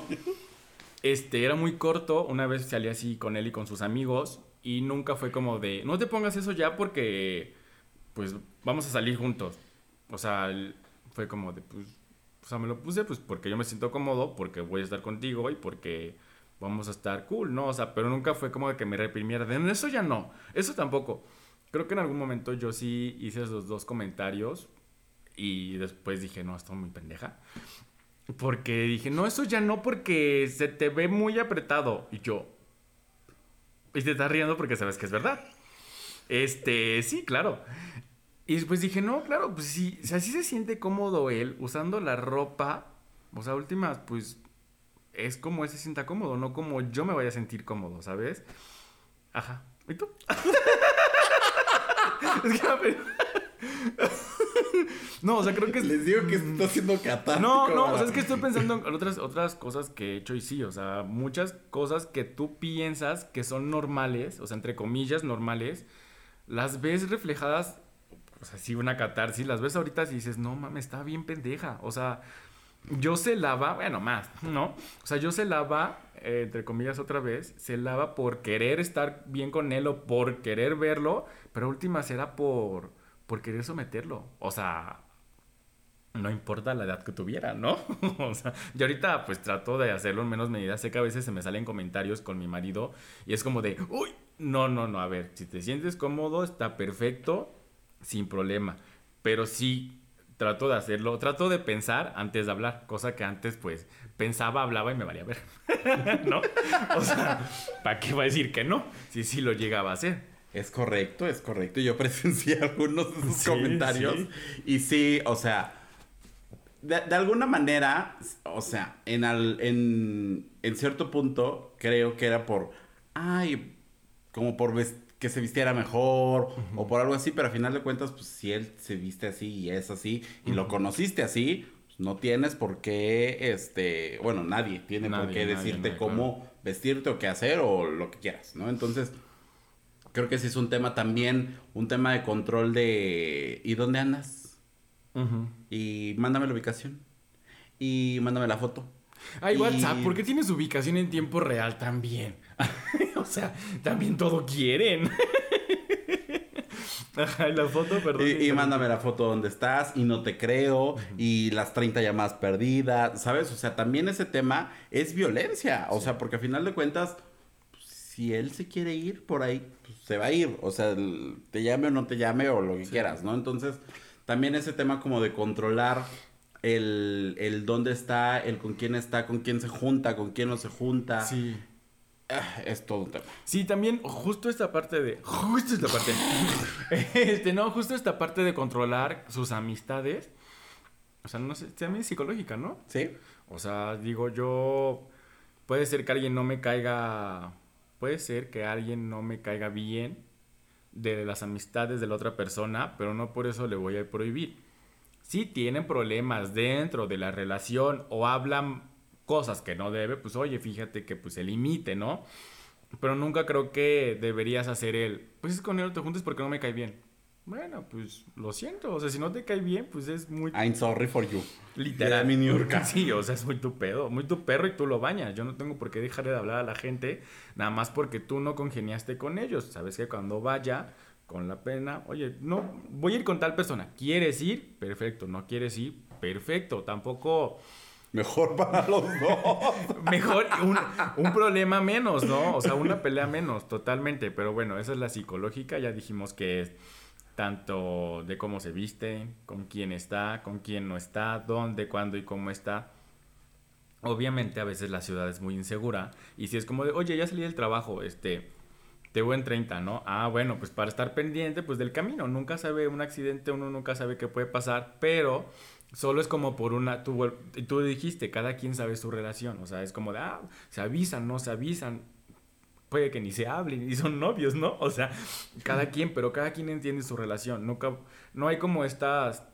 Este, era muy corto. Una vez salí así con él y con sus amigos. Y nunca fue como de, no te pongas eso ya porque, pues, vamos a salir juntos. O sea, fue como de, pues, o sea, me lo puse pues porque yo me siento cómodo, porque voy a estar contigo y porque vamos a estar cool, ¿no? O sea, pero nunca fue como de que me reprimiera. De, "No, eso ya no, eso tampoco. creo que en algún momento yo sí hice esos dos comentarios y después dije, no, esto muy pendeja. Porque dije, no, eso ya no porque se te ve muy apretado. Y yo, y te estás riendo porque sabes que es verdad. Este, sí, claro. Y después dije, no, claro, pues sí, o sea, sí se siente cómodo él usando la ropa. O sea, últimas, pues es como él se sienta cómodo, no como yo me vaya a sentir cómodo, ¿sabes? Ajá. ¿Y tú? es que No, o sea, creo que Les digo que está haciendo catártico. no, no, o sea, es que estoy pensando en otras, otras cosas que he hecho y sí, o sea, muchas cosas que tú piensas que son normales, o sea, entre comillas normales, las ves reflejadas, o sea, sí, una catarsis, las ves ahorita y dices, no mames, está bien pendeja, o sea, yo se lava, bueno, más, ¿no? O sea, yo se lava, eh, entre comillas otra vez, se lava por querer estar bien con él o por querer verlo, pero últimas era por, por querer someterlo, o sea, no importa la edad que tuviera, ¿no? o sea, yo ahorita pues trato de hacerlo en menos medida. Sé que a veces se me salen comentarios con mi marido y es como de, uy, no, no, no, a ver, si te sientes cómodo, está perfecto, sin problema. Pero sí, trato de hacerlo, trato de pensar antes de hablar, cosa que antes pues pensaba, hablaba y me valía ver, ¿no? O sea, ¿para qué va a decir que no? Si sí lo llegaba a hacer. Es correcto, es correcto. Yo presencié algunos de Sí, comentarios. sí. Y sí, o sea, de, de alguna manera, o sea, en, al- en, en cierto punto, creo que era por, ay, como por ves- que se vistiera mejor o por algo así, pero al final de cuentas, pues si él se viste así y es así y lo conociste así, pues, no tienes por qué, este, bueno, nadie tiene por qué nadie, decirte nadie, cómo vestirte o qué hacer o lo que quieras, ¿no? Entonces, creo que sí es un tema también, un tema de control de ¿y dónde andas? Y mándame la ubicación. Y mándame la foto. Ay, Y- WhatsApp, ¿por qué tienes ubicación en tiempo real también? o sea, también todo quieren. Ajá, y la foto, perdón. Y, y mándame la foto donde estás y no te creo y las 30 llamadas perdidas, ¿sabes? O sea, también ese tema es violencia, o sea, porque a final de cuentas, si él se quiere ir por ahí, pues, se va a ir, o sea, el- te llame o no te llame o lo que quieras, ¿no? Entonces, también ese tema como de controlar el, el dónde está, el con quién está, con quién se junta, con quién no se junta, Sí. ah, es todo un tema. Sí, también justo esta parte de... Justo esta parte. este, no, justo esta parte de controlar sus amistades. O sea, no sé, también es psicológica, ¿no? ¿Sí? O sea, digo yo, puede ser que alguien no me caiga, puede ser que alguien no me caiga bien de las amistades de la otra persona, pero no por eso le voy a prohibir. Si tienen problemas dentro de la relación o hablan cosas que no debe, pues oye, fíjate que pues se limite, ¿no? Pero nunca creo que deberías hacer el, pues es con él no te juntes porque no me cae bien. Bueno, pues lo siento, o sea, si no te cae bien, pues es muy I'm sorry for you. Literal. Niurka. Sí, o sea, es muy tu pedo, muy tu perro y tú lo bañas. Yo no tengo por qué dejar de hablar a la gente, nada más porque tú no congeniaste con ellos. Sabes que cuando vaya con la pena, oye, no, voy a ir con tal persona. ¿Quieres ir? Perfecto. ¿No quieres ir? Perfecto. Tampoco, Mejor para los dos. mejor, un, un problema menos, ¿no? O sea, una pelea menos, totalmente. Pero bueno, esa es la psicológica. Ya dijimos que es tanto de cómo se viste, con quién está, con quién no está, dónde, cuándo y cómo está. Obviamente a veces la ciudad es muy insegura y si es como de, oye, ya salí del trabajo, este, te voy en 30, ¿no? Ah, bueno, pues para estar pendiente pues del camino, nunca sabe un accidente, uno nunca sabe qué puede pasar, pero solo es como por una, tú, tú dijiste, cada quien sabe su relación, o sea, es como de, ah, se avisan, no se avisan, puede que ni se hablen y son novios, ¿no? O sea, cada quien, pero cada quien entiende su relación. Nunca, no hay como estas,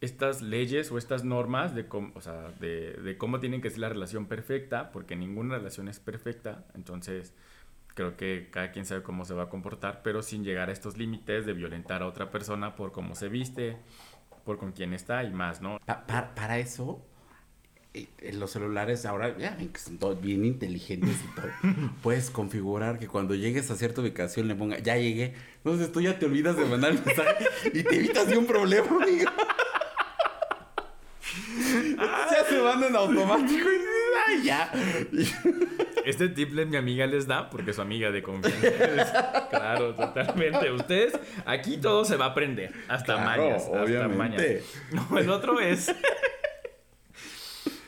estas leyes o estas normas de cómo, o sea, de, de cómo tienen que ser la relación perfecta, porque ninguna relación es perfecta. Entonces, creo que cada quien sabe cómo se va a comportar, pero sin llegar a estos límites de violentar a otra persona por cómo se viste, por con quién está y más, ¿no? Pa- pa- para eso, eh, en los celulares ahora, ya ven que son todos bien inteligentes y todo. Puedes configurar que cuando llegues a cierta ubicación le ponga, ya llegué. Entonces tú ya te olvidas de mandar el mensaje y te evitas de un problema, amigo. Ya se manda en automático y ya. Este tip le- mi amiga les da porque es su amiga de confianza. claro, totalmente. Ustedes, aquí todo se va a aprender. Hasta Claro, mañas. Hasta mañas. No, el otro es.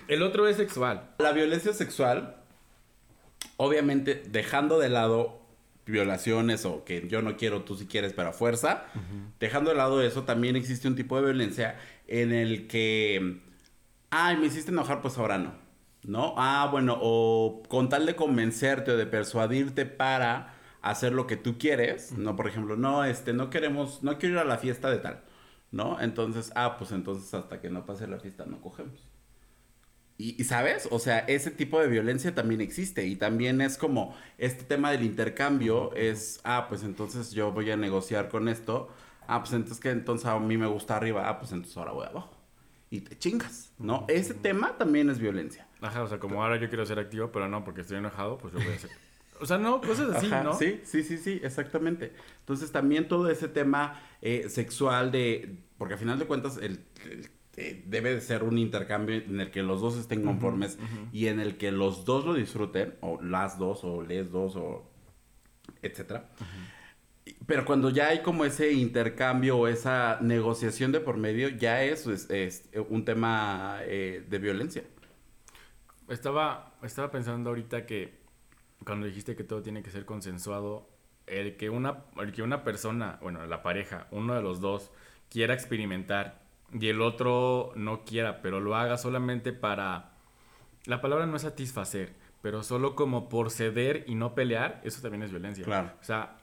el otro es sexual. La violencia sexual, obviamente, dejando de lado violaciones o que yo no quiero, tú si quieres, pero a fuerza, dejando de lado eso, también existe un tipo de violencia en el que, ay, me hiciste enojar, pues ahora no, ¿no? Ah, bueno, o con tal de convencerte o de persuadirte para hacer lo que tú quieres, ¿no? Por ejemplo, no, este, no queremos, no quiero ir a la fiesta de tal, ¿no? Entonces, ah, pues entonces hasta que no pase la fiesta no cogemos. Y, sabes, o sea, ese tipo de violencia también existe y también es como este tema del intercambio es, ah, pues entonces yo voy a negociar con esto, ah, pues entonces que entonces a mí me gusta arriba, ah, pues entonces ahora voy abajo y te chingas, ¿no? Ese tema también es violencia. Ajá, o sea, como ahora yo quiero ser activo, pero no, porque estoy enojado, pues yo voy a ser. O sea, no, cosas así, Ajá, ¿no? Sí, sí, sí, sí, exactamente. Entonces también todo ese tema eh, sexual de, porque al final de cuentas el, el eh, debe de ser un intercambio en el que los dos estén conformes y en el que los dos lo disfruten, o las dos, o les dos, o etcétera. Pero cuando ya hay como ese intercambio o esa negociación de por medio, ya eso es, es un tema eh, de violencia. Estaba, estaba pensando ahorita que cuando dijiste que todo tiene que ser consensuado, el que una, el que una persona, bueno, la pareja, uno de los dos, quiera experimentar y el otro no quiera, pero lo haga solamente para... La palabra no es satisfacer, pero solo como por ceder y no pelear, eso también es violencia. Claro. O sea,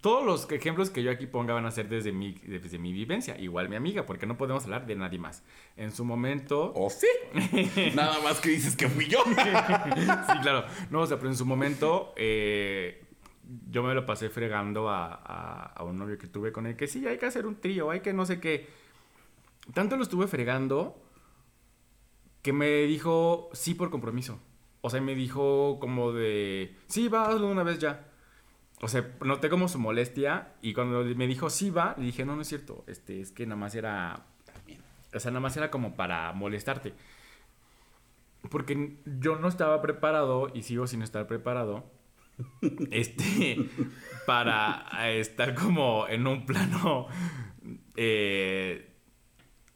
todos los ejemplos que yo aquí ponga van a ser desde mi, desde mi vivencia. Igual mi amiga, porque no podemos hablar de nadie más. En su momento... ¿O sí? Nada más que dices que fui yo. sí, claro. No, o sea, pero en su momento... Eh, yo me lo pasé fregando a, a, a, un novio que tuve con él, que sí, hay que hacer un trío, hay que no sé qué. Tanto lo estuve fregando que me dijo sí por compromiso. O sea, me dijo como de, sí, va, hazlo una vez ya. O sea, noté como su molestia y cuando me dijo sí va, le dije, no, no es cierto, este, es que nada más era, o sea, nada más era como para molestarte. Porque yo no estaba preparado y sigo sin estar preparado este, para estar como en un plano... Eh,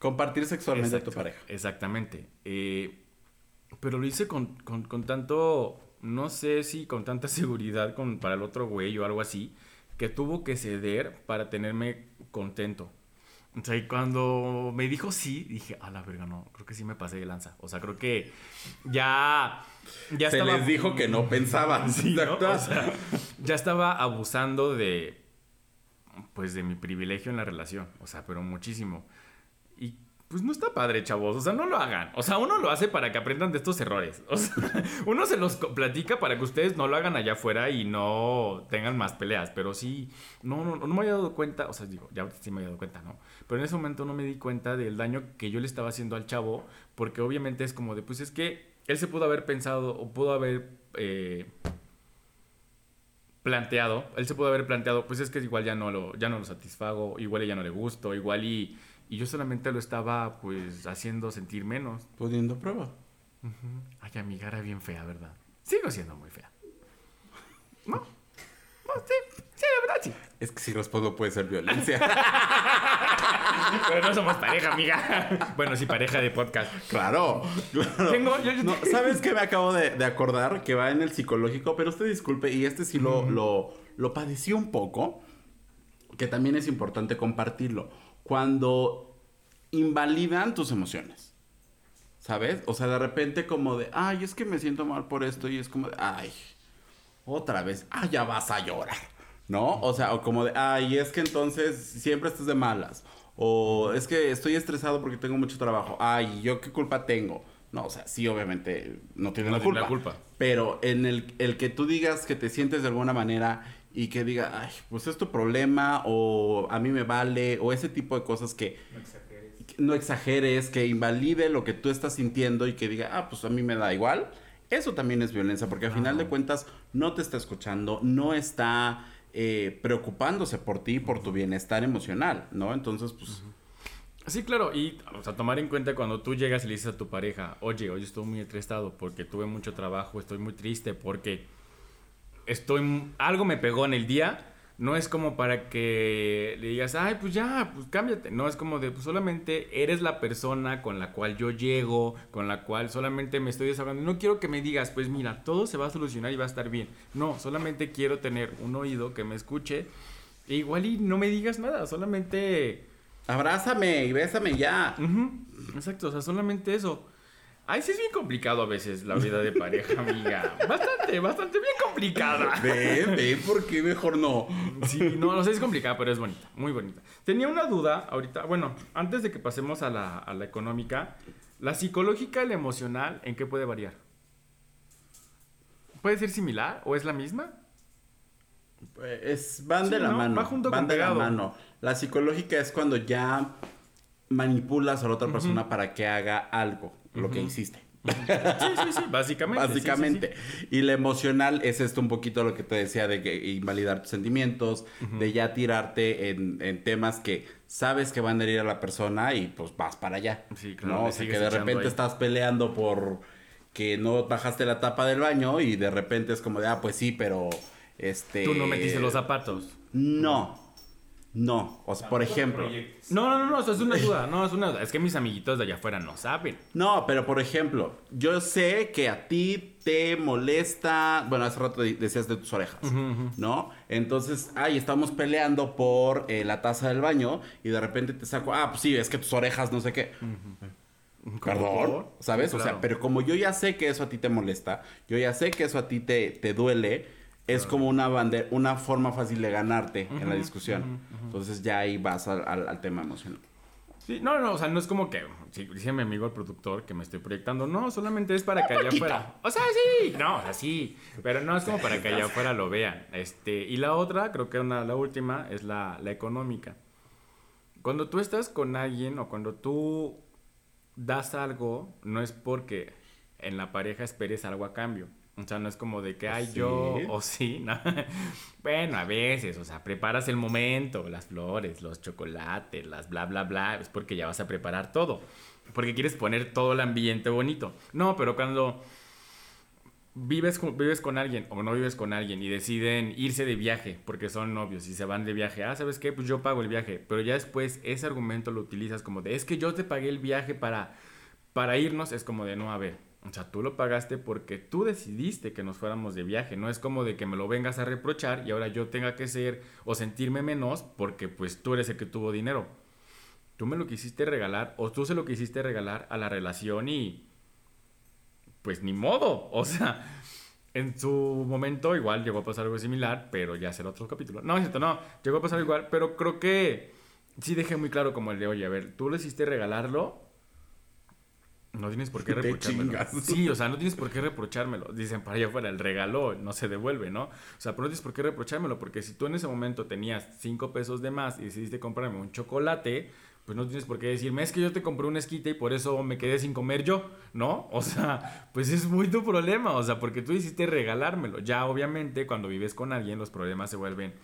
Compartir sexualmente Exacto, a tu pareja. Exactamente. Eh, pero lo hice con, con, con, tanto, no sé si con tanta seguridad con, para el otro güey o algo así, que tuvo que ceder para tenerme contento. O sea, y cuando me dijo sí, dije, a la verga, no, creo que sí me pasé de lanza. O sea, creo que ya... ya Se estaba... les dijo que no pensaban. Sí, ¿no? o sea, ya estaba abusando de, pues, de mi privilegio en la relación. O sea, pero muchísimo. Y pues no está padre, chavos. O sea, no lo hagan. O sea, uno lo hace para que aprendan de estos errores. O sea, uno se los platica para que ustedes no lo hagan allá afuera y no tengan más peleas. Pero sí, no, no, no me había dado cuenta. O sea, digo, ya sí me había dado cuenta, ¿no? Pero en ese momento no me di cuenta del daño que yo le estaba haciendo al chavo. Porque obviamente es como de, pues es que él se pudo haber pensado o pudo haber eh, planteado. Él se pudo haber planteado, pues es que igual ya no lo, ya no lo satisfago. Igual ya no le gusto. Igual y y yo solamente lo estaba, pues, haciendo sentir menos. Poniendo prueba. Uh -huh. Ay, amiga, era bien fea, ¿verdad? Sigo siendo muy fea. ¿No? No, sí, sí, la verdad, sí. Es que si respondo puede ser violencia. Pero no somos pareja, amiga. Bueno, sí, pareja de podcast. Claro. claro. Tengo, yo, yo no, ¿Sabes qué me acabo de, de, acordar? Que va en el psicológico, pero usted disculpe, y este sí lo, -huh. lo, lo padecí un poco, que también es importante compartirlo cuando invalidan tus emociones. ¿Sabes? O sea, de repente como de, ay, es que me siento mal por esto y es como de, ay, otra vez, ah, ya vas a llorar. ¿No? O sea, o como de, ay, es que entonces siempre estás de malas. O es que estoy estresado porque tengo mucho trabajo. Ay, ¿yo qué culpa tengo? No, o sea, sí, obviamente no tiene no la, culpa, la culpa. Pero en el, el que tú digas que te sientes de alguna manera y que diga, ay, pues es tu problema, o a mí me vale, o ese tipo de cosas que no exageres, que, no exageres, que invalide lo que tú estás sintiendo y que diga, ah, pues a mí me da igual. Eso también es violencia, porque al final de cuentas no te está escuchando, no está eh, preocupándose por ti, por tu bienestar emocional, ¿no? Entonces, pues, Sí, claro, y o sea, tomar en cuenta cuando tú llegas y le dices a tu pareja, oye, hoy estoy muy estresado porque tuve mucho trabajo, estoy muy triste porque estoy algo me pegó en el día, no es como para que le digas, ay, pues ya, pues cámbiate. No, es como de, pues solamente eres la persona con la cual yo llego, con la cual solamente me estoy desahogando. No quiero que me digas, pues mira, todo se va a solucionar y va a estar bien. No, solamente quiero tener un oído que me escuche. E igual y no me digas nada, solamente Abrázame y bésame ya. Exacto, o sea, solamente eso. Ay, sí es bien complicado a veces la vida de pareja, amiga. Bastante, bastante bien complicada. Ve, ve, ¿por qué mejor no? Sí, no, no sé, es complicada, pero es bonita, muy bonita. Tenía una duda ahorita, bueno, antes de que pasemos a la, a la económica, la psicológica y la emocional, ¿en qué puede variar? ¿Puede ser similar o es la misma? Es, van de la mano. Va junto van de la mano. La psicológica es cuando ya manipulas a la otra persona para que haga algo, lo que hiciste. Sí, sí, sí, básicamente. Básicamente. Y la emocional es esto un poquito lo que te decía de que invalidar tus sentimientos, de ya tirarte en, temas que sabes que van a herir a la persona y pues vas para allá. Sí, claro. ¿no? O sea, que de repente estás peleando por que no bajaste la tapa del baño y de repente es como de, ah, pues sí, pero este... Tú no metiste los zapatos. No. No, o sea, por ejemplo. No, no, no, no, eso es una duda, no, es una duda. Es que mis amiguitos de allá afuera no saben. No, pero por ejemplo, yo sé que a ti te molesta, bueno, hace rato decías de tus orejas, ¿no? Entonces, ay, estamos peleando por eh, la taza del baño y de repente te saco, ah, pues sí, es que tus orejas no sé qué. Perdón, ¿sabes? O sea, pero como yo ya sé que eso a ti te molesta, yo ya sé que eso a ti te, te duele es como una bandera, una forma fácil de ganarte en la discusión. Entonces ya ahí vas al, tema emocional. Sí, no, no, o sea, no es como que, si dice mi amigo el productor que me estoy proyectando, no, solamente es para que allá afuera. O sea, sí, no, o sea, sí, pero no es como para que allá afuera lo vean. Este, y la otra, creo que una, la última, es la, la económica. Cuando tú estás con alguien o cuando tú das algo, no es porque en la pareja esperes algo a cambio. O sea, no es como de que, ay, yo, o sí, ¿no? bueno, a veces, o sea, preparas el momento, las flores, los chocolates, las bla, bla, bla, es porque ya vas a preparar todo. Porque quieres poner todo el ambiente bonito. No, pero cuando vives con, vives con alguien o no vives con alguien y deciden irse de viaje porque son novios y se van de viaje, ah, ¿sabes qué? Pues yo pago el viaje. Pero ya después ese argumento lo utilizas como de, es que yo te pagué el viaje para, para irnos, es como de, no, a ver o sea, tú lo pagaste porque tú decidiste que nos fuéramos de viaje. No es como de que me lo vengas a reprochar y ahora yo tenga que ser o sentirme menos porque pues tú eres el que tuvo dinero. Tú me lo quisiste regalar o tú se lo quisiste regalar a la relación y pues ni modo. O sea, en su momento igual llegó a pasar algo similar, pero ya será otro capítulo. No, es cierto, no, llegó a pasar igual, pero creo que sí dejé muy claro como el de, oye, a ver, tú le hiciste regalarlo no tienes por qué reprochármelo. Sí, o sea, no tienes por qué reprochármelo. Dicen para allá afuera, el regalo no se devuelve, ¿no? O sea, pero no tienes por qué reprochármelo, porque si tú en ese momento tenías cinco pesos de más y decidiste comprarme un chocolate, pues no tienes por qué decirme, es que yo te compré un esquite y por eso me quedé sin comer yo, ¿no? O sea, pues es muy tu problema, o sea, porque tú hiciste regalármelo. Ya obviamente cuando vives con alguien los problemas se vuelven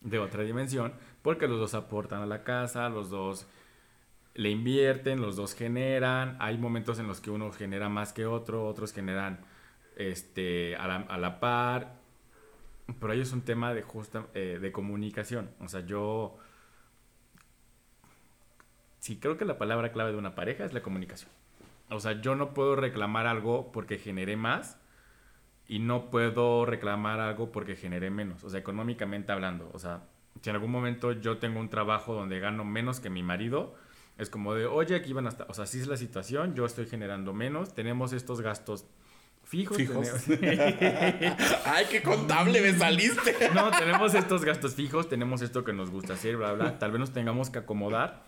de otra dimensión, porque los dos aportan a la casa, los dos le invierten, los dos generan, hay momentos en los que uno genera más que otro, otros generan este, a, la, par, pero ahí es un tema de, justa, eh, de comunicación, o sea, yo sí creo que la palabra clave de una pareja es la comunicación. O sea, yo no puedo reclamar algo porque generé más y no puedo reclamar algo porque generé menos, o sea, económicamente hablando, o sea, si en algún momento yo tengo un trabajo donde gano menos que mi marido, es como de, oye, aquí van a estar, o sea, así es la situación, yo estoy generando menos, tenemos estos gastos fijos. Fijos. Ay, qué contable me saliste. no, tenemos estos gastos fijos, tenemos esto que nos gusta hacer, bla, bla. Tal vez nos tengamos que acomodar,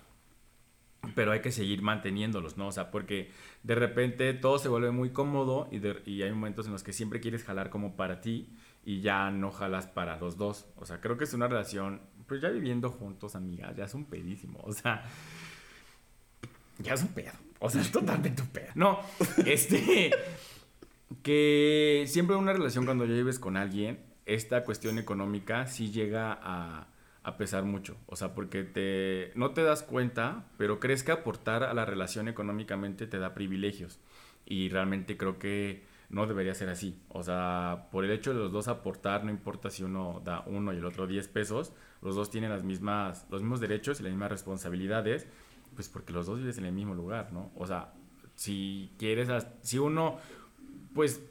pero hay que seguir manteniéndolos, ¿no? O sea, porque de repente todo se vuelve muy cómodo y, y hay momentos en los que siempre quieres jalar como para ti y ya no jalas para los dos. O sea, creo que es una relación, pues ya viviendo juntos, amigas, ya es un pedísimo. O sea, ya es un pedo. O sea, es totalmente un pedo. No, este. que siempre en una relación cuando ya vives con alguien, esta cuestión económica sí llega a, a pesar mucho. O sea, porque te, no te das cuenta, pero crees que aportar a la relación económicamente te da privilegios. Y realmente creo que no debería ser así. O sea, por el hecho de los dos aportar, no importa si uno da uno y el otro 10 pesos, los dos tienen las mismas, los mismos derechos y las mismas responsabilidades, pues porque los dos vives en el mismo lugar, ¿no? O sea, si quieres, si uno, pues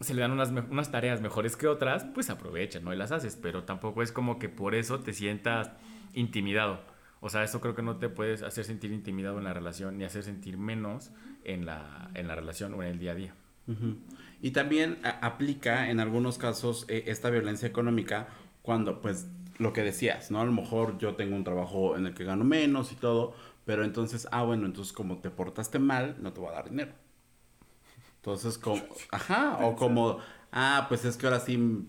se le dan unas, unas tareas mejores que otras, pues aprovecha, ¿no? Y las haces, pero tampoco es como que por eso te sientas intimidado. O sea, eso creo que no te puedes hacer sentir intimidado en la relación ni hacer sentir menos en la, en la relación o en el día a día. Y también aplica en algunos casos eh, esta violencia económica cuando, pues, lo que decías, ¿no? A lo mejor yo tengo un trabajo en el que gano menos y todo, pero entonces, ah, bueno, entonces como te portaste mal, no te voy a dar dinero. Entonces, como, ajá, o como, ah, pues es que ahora sí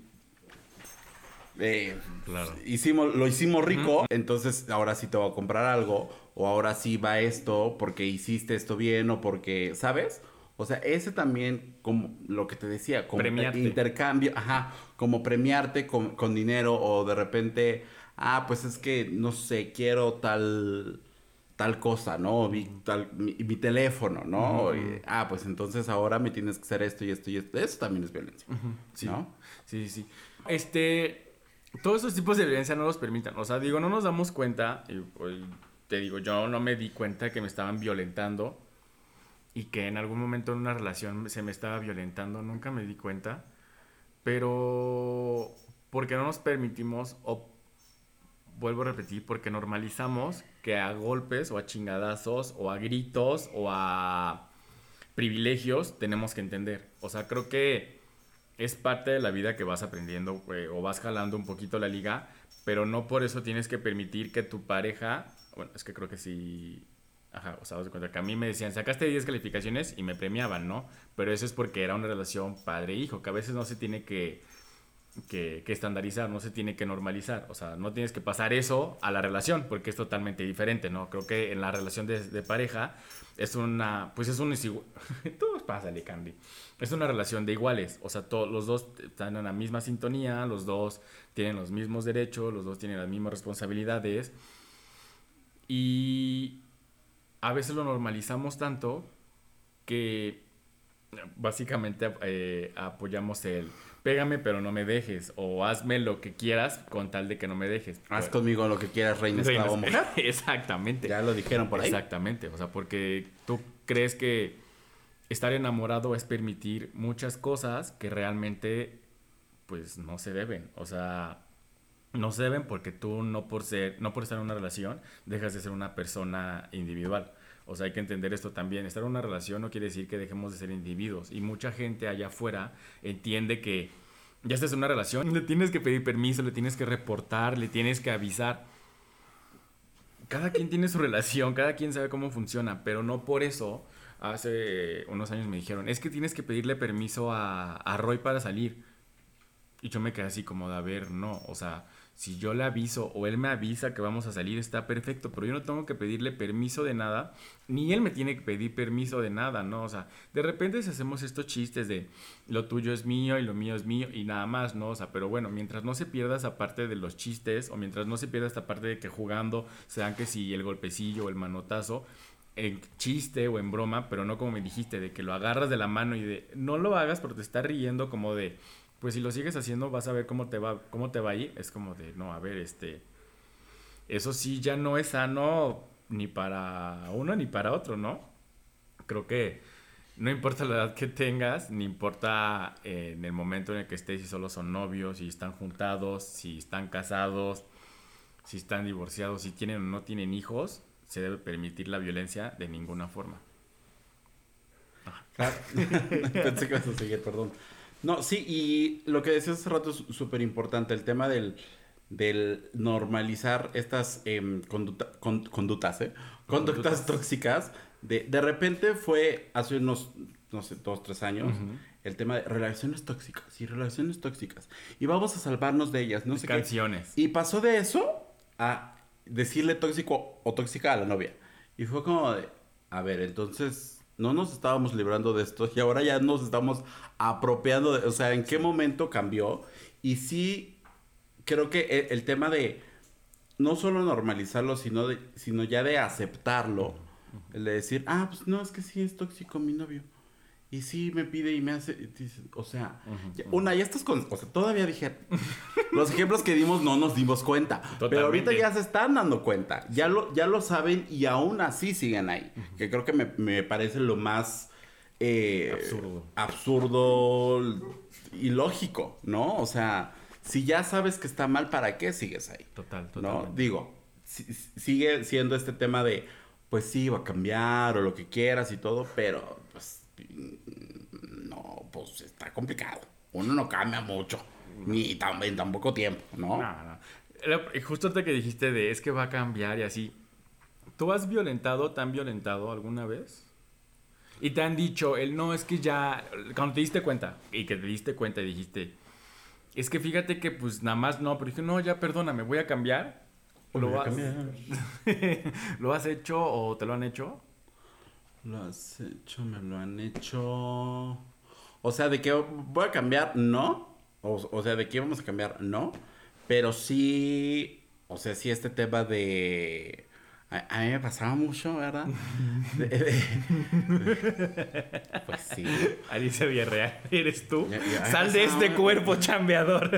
eh, claro. hicimos, lo hicimos rico, entonces ahora sí te voy a comprar algo, o ahora sí va esto porque hiciste esto bien, o porque, ¿sabes? O sea, ese también, como lo que te decía, como intercambio, ajá, como premiarte con, con, dinero, o de repente, ah, pues es que, no sé, quiero tal tal cosa, ¿no? Mi, tal, mi, teléfono, ¿no? ah, pues entonces ahora me tienes que hacer esto y esto y esto. Eso también es violencia, sí. ¿no? Sí, sí, Este, todos esos tipos de violencia no los permitan. O sea, digo, no nos damos cuenta, y, pues, te digo, yo no me di cuenta que me estaban violentando y que en algún momento en una relación se me estaba violentando, nunca me di cuenta, pero porque no nos permitimos o vuelvo a repetir, porque normalizamos que a golpes o a chingadazos o a gritos o a privilegios tenemos que entender. O sea, creo que es parte de la vida que vas aprendiendo o vas jalando un poquito la liga, pero no por eso tienes que permitir que tu pareja, bueno, es que creo que sí, ajá, o sea, de cuenta que a mí me decían, sacaste 10 calificaciones y me premiaban, ¿no? Pero eso es porque era una relación padre-hijo, que a veces no se tiene que que, estandarizar, no se tiene que normalizar. O sea, no tienes que pasar eso a la relación, porque es totalmente diferente, ¿no? Creo que en la relación de, pareja es una, pues es un todo pasa, Candy. Es una relación de iguales, o sea, todos los dos están en la misma sintonía, los dos tienen los mismos derechos, los dos tienen las mismas responsabilidades. Y a veces lo normalizamos tanto que básicamente eh, apoyamos el pégame pero no me dejes o hazme lo que quieras con tal de que no me dejes. Haz conmigo lo que quieras, reina, esclavo, mujer. Exactamente. Ya lo dijeron por ahí. Exactamente, o sea, porque tú crees que estar enamorado es permitir muchas cosas que realmente pues no se deben, o sea, no se deben porque tú no por ser no por estar en una relación dejas de ser una persona individual. O sea, hay que entender esto también. Estar en una relación no quiere decir que dejemos de ser individuos. Y mucha gente allá afuera entiende que ya estás en una relación, le tienes que pedir permiso, le tienes que reportar, le tienes que avisar. Cada quien tiene su relación, cada quien sabe cómo funciona, pero no por eso. Hace unos años me dijeron, es que tienes que pedirle permiso a, a Roy para salir. Y yo me quedé así como de, a ver, no, o sea, si yo le aviso o él me avisa que vamos a salir, está perfecto, pero yo no tengo que pedirle permiso de nada, ni él me tiene que pedir permiso de nada, ¿no? O sea, de repente si hacemos estos chistes de lo tuyo es mío y lo mío es mío y nada más, ¿no? O sea, pero bueno, mientras no se pierda esa parte de los chistes o mientras no se pierda esta parte de que jugando sean que si el golpecillo o el manotazo, en chiste o en broma, pero no como me dijiste, de que lo agarras de la mano y de no lo hagas porque te está riendo como de pues si lo sigues haciendo vas a ver cómo te va, cómo te va ahí. Es como de, no, a ver, este, eso sí ya no es sano ni para uno ni para otro, ¿no? Creo que no importa la edad que tengas, ni importa eh, en el momento en el que estés, si solo son novios, si están juntados, si están casados, si están divorciados, si tienen o no tienen hijos, se debe permitir la violencia de ninguna forma. Pensé que ibas a seguir, perdón. No, sí, y lo que decías hace rato es súper importante, el tema del, del normalizar estas em, conductas, ¿eh? Conductas tóxicas. De, de repente fue hace unos, no sé, dos, tres años, el tema de relaciones tóxicas y relaciones tóxicas. Y vamos a salvarnos de ellas, no sé Canciones. Y pasó de eso a decirle tóxico o tóxica a la novia. Y fue como de, a ver, entonces no nos estábamos librando de esto y ahora ya nos estamos apropiando, de, o sea, ¿en qué momento cambió? Y sí, creo que el, tema de no solo normalizarlo, sino, de, sino ya de aceptarlo. El de decir, ah, pues no, es que sí es tóxico mi novio. Y sí me pide y me hace, o sea, ya- una, ya estás con, o sea, todavía dije, los ejemplos que dimos no nos dimos cuenta, pero ahorita ya se están dando cuenta, ya lo, ya lo saben y aún así siguen ahí, que creo que me, me parece lo más eh, Absurdo. absurdo y lógico, ¿no? O sea, si ya sabes que está mal, ¿para qué sigues ahí? Total, ¿no? totalmente. Digo, si- sigue siendo este tema de, pues sí, va a cambiar o lo que quieras y todo, pero pues está complicado. Uno no cambia mucho, ni tan, en tan poco tiempo, ¿no? No, no. Justo ahorita que dijiste de es que va a cambiar y así. ¿Tú has violentado, te han violentado alguna vez? Y te han dicho, el no, es que ya, cuando te diste cuenta, y que te diste cuenta y dijiste, es que fíjate que pues nada más no, pero dije, no, ya perdóname, voy a cambiar. ¿Lo, Voy a has, cambiar. ¿Lo has hecho o te lo han hecho? Lo has hecho, me lo han hecho. O sea, de que voy a cambiar, no. O, o sea, de que vamos a cambiar, no. Pero sí, o sea, sí este tema de... A, a mí me pasaba mucho, ¿verdad? De- de- pues sí. Alicia Villarreal, ¿eres tú? Sal de este cuerpo chambeador.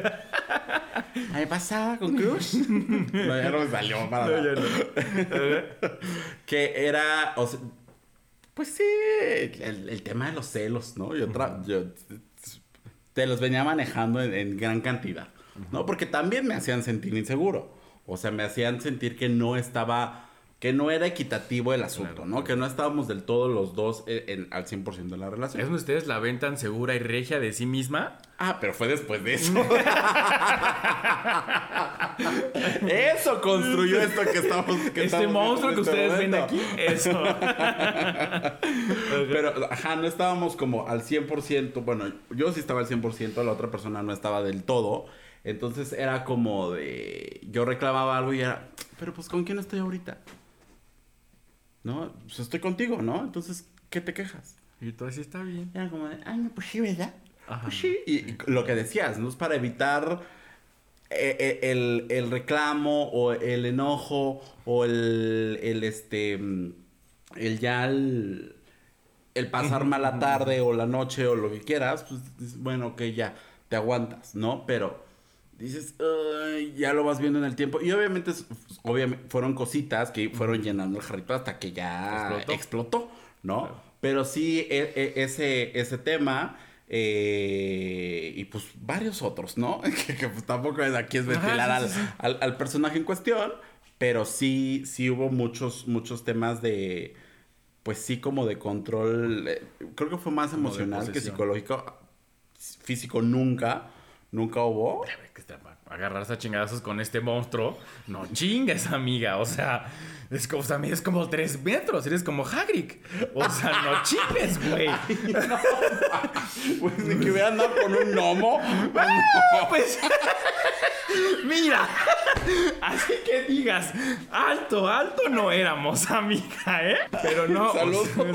A mí me pasaba con Cruz. no, ya no me salió para No, no. Que era, o sea, pues sí, el, el tema de los celos, ¿no? Yo, yo te los venía manejando en, en gran cantidad, ¿no? Porque también me hacían sentir inseguro. O sea, me hacían sentir que no estaba, que no era equitativo el asunto, Claro. ¿no? Que no estábamos del todo los dos en, en- al 100% de la relación. ¿Es donde ustedes la ven tan segura y regia de sí misma? Ah, pero fue después de eso. eso construyó esto que estamos. Que este estamos monstruo que en ustedes este ven momento. aquí, eso. Pero, ajá, no estábamos como al 100%. Bueno, yo sí estaba al 100%, la otra persona no estaba del todo. Entonces era como de. Yo reclamaba algo y era. Pero pues, ¿con quién estoy ahorita? ¿No? Pues estoy contigo, ¿no? Entonces, ¿qué te quejas? y todo así está bien. Era como de. Ay, no, pues sí, ¿verdad? Ajá. Pues sí. Y, y lo que decías, ¿no? Es para evitar. eh, eh, El, el reclamo o el enojo o el, el este mm, el ya el, el pasar mala tarde o la noche o lo que quieras, pues dices, bueno, ok, ya, te aguantas, ¿no? Pero dices, "Ay", ya lo vas viendo en el tiempo. Y obviamente, es- obviamente fueron cositas que fueron llenando el jarrito hasta que ya Explotó. explotó, ¿no? Claro. Pero sí, e- e- ese, ese tema... eh, y pues varios otros, ¿no? que, que, pues tampoco es aquí es Ajá, ventilar sí, al, sí, sí. al, al personaje en cuestión, pero sí, sí hubo muchos, muchos temas de, pues sí como de control, eh, creo que fue más Como emocional que psicológico, físico nunca, nunca hubo. Agarrarse a chingadazos con este monstruo. No chingues, amiga. O sea, es como, o sea, mides como tres metros. Eres como Hagrid. O sea, no chingues, güey. Pues ni que hubiera andado con un gnomo. Pues, mira, así que digas, alto, alto no éramos, amiga, ¿eh? Pero no,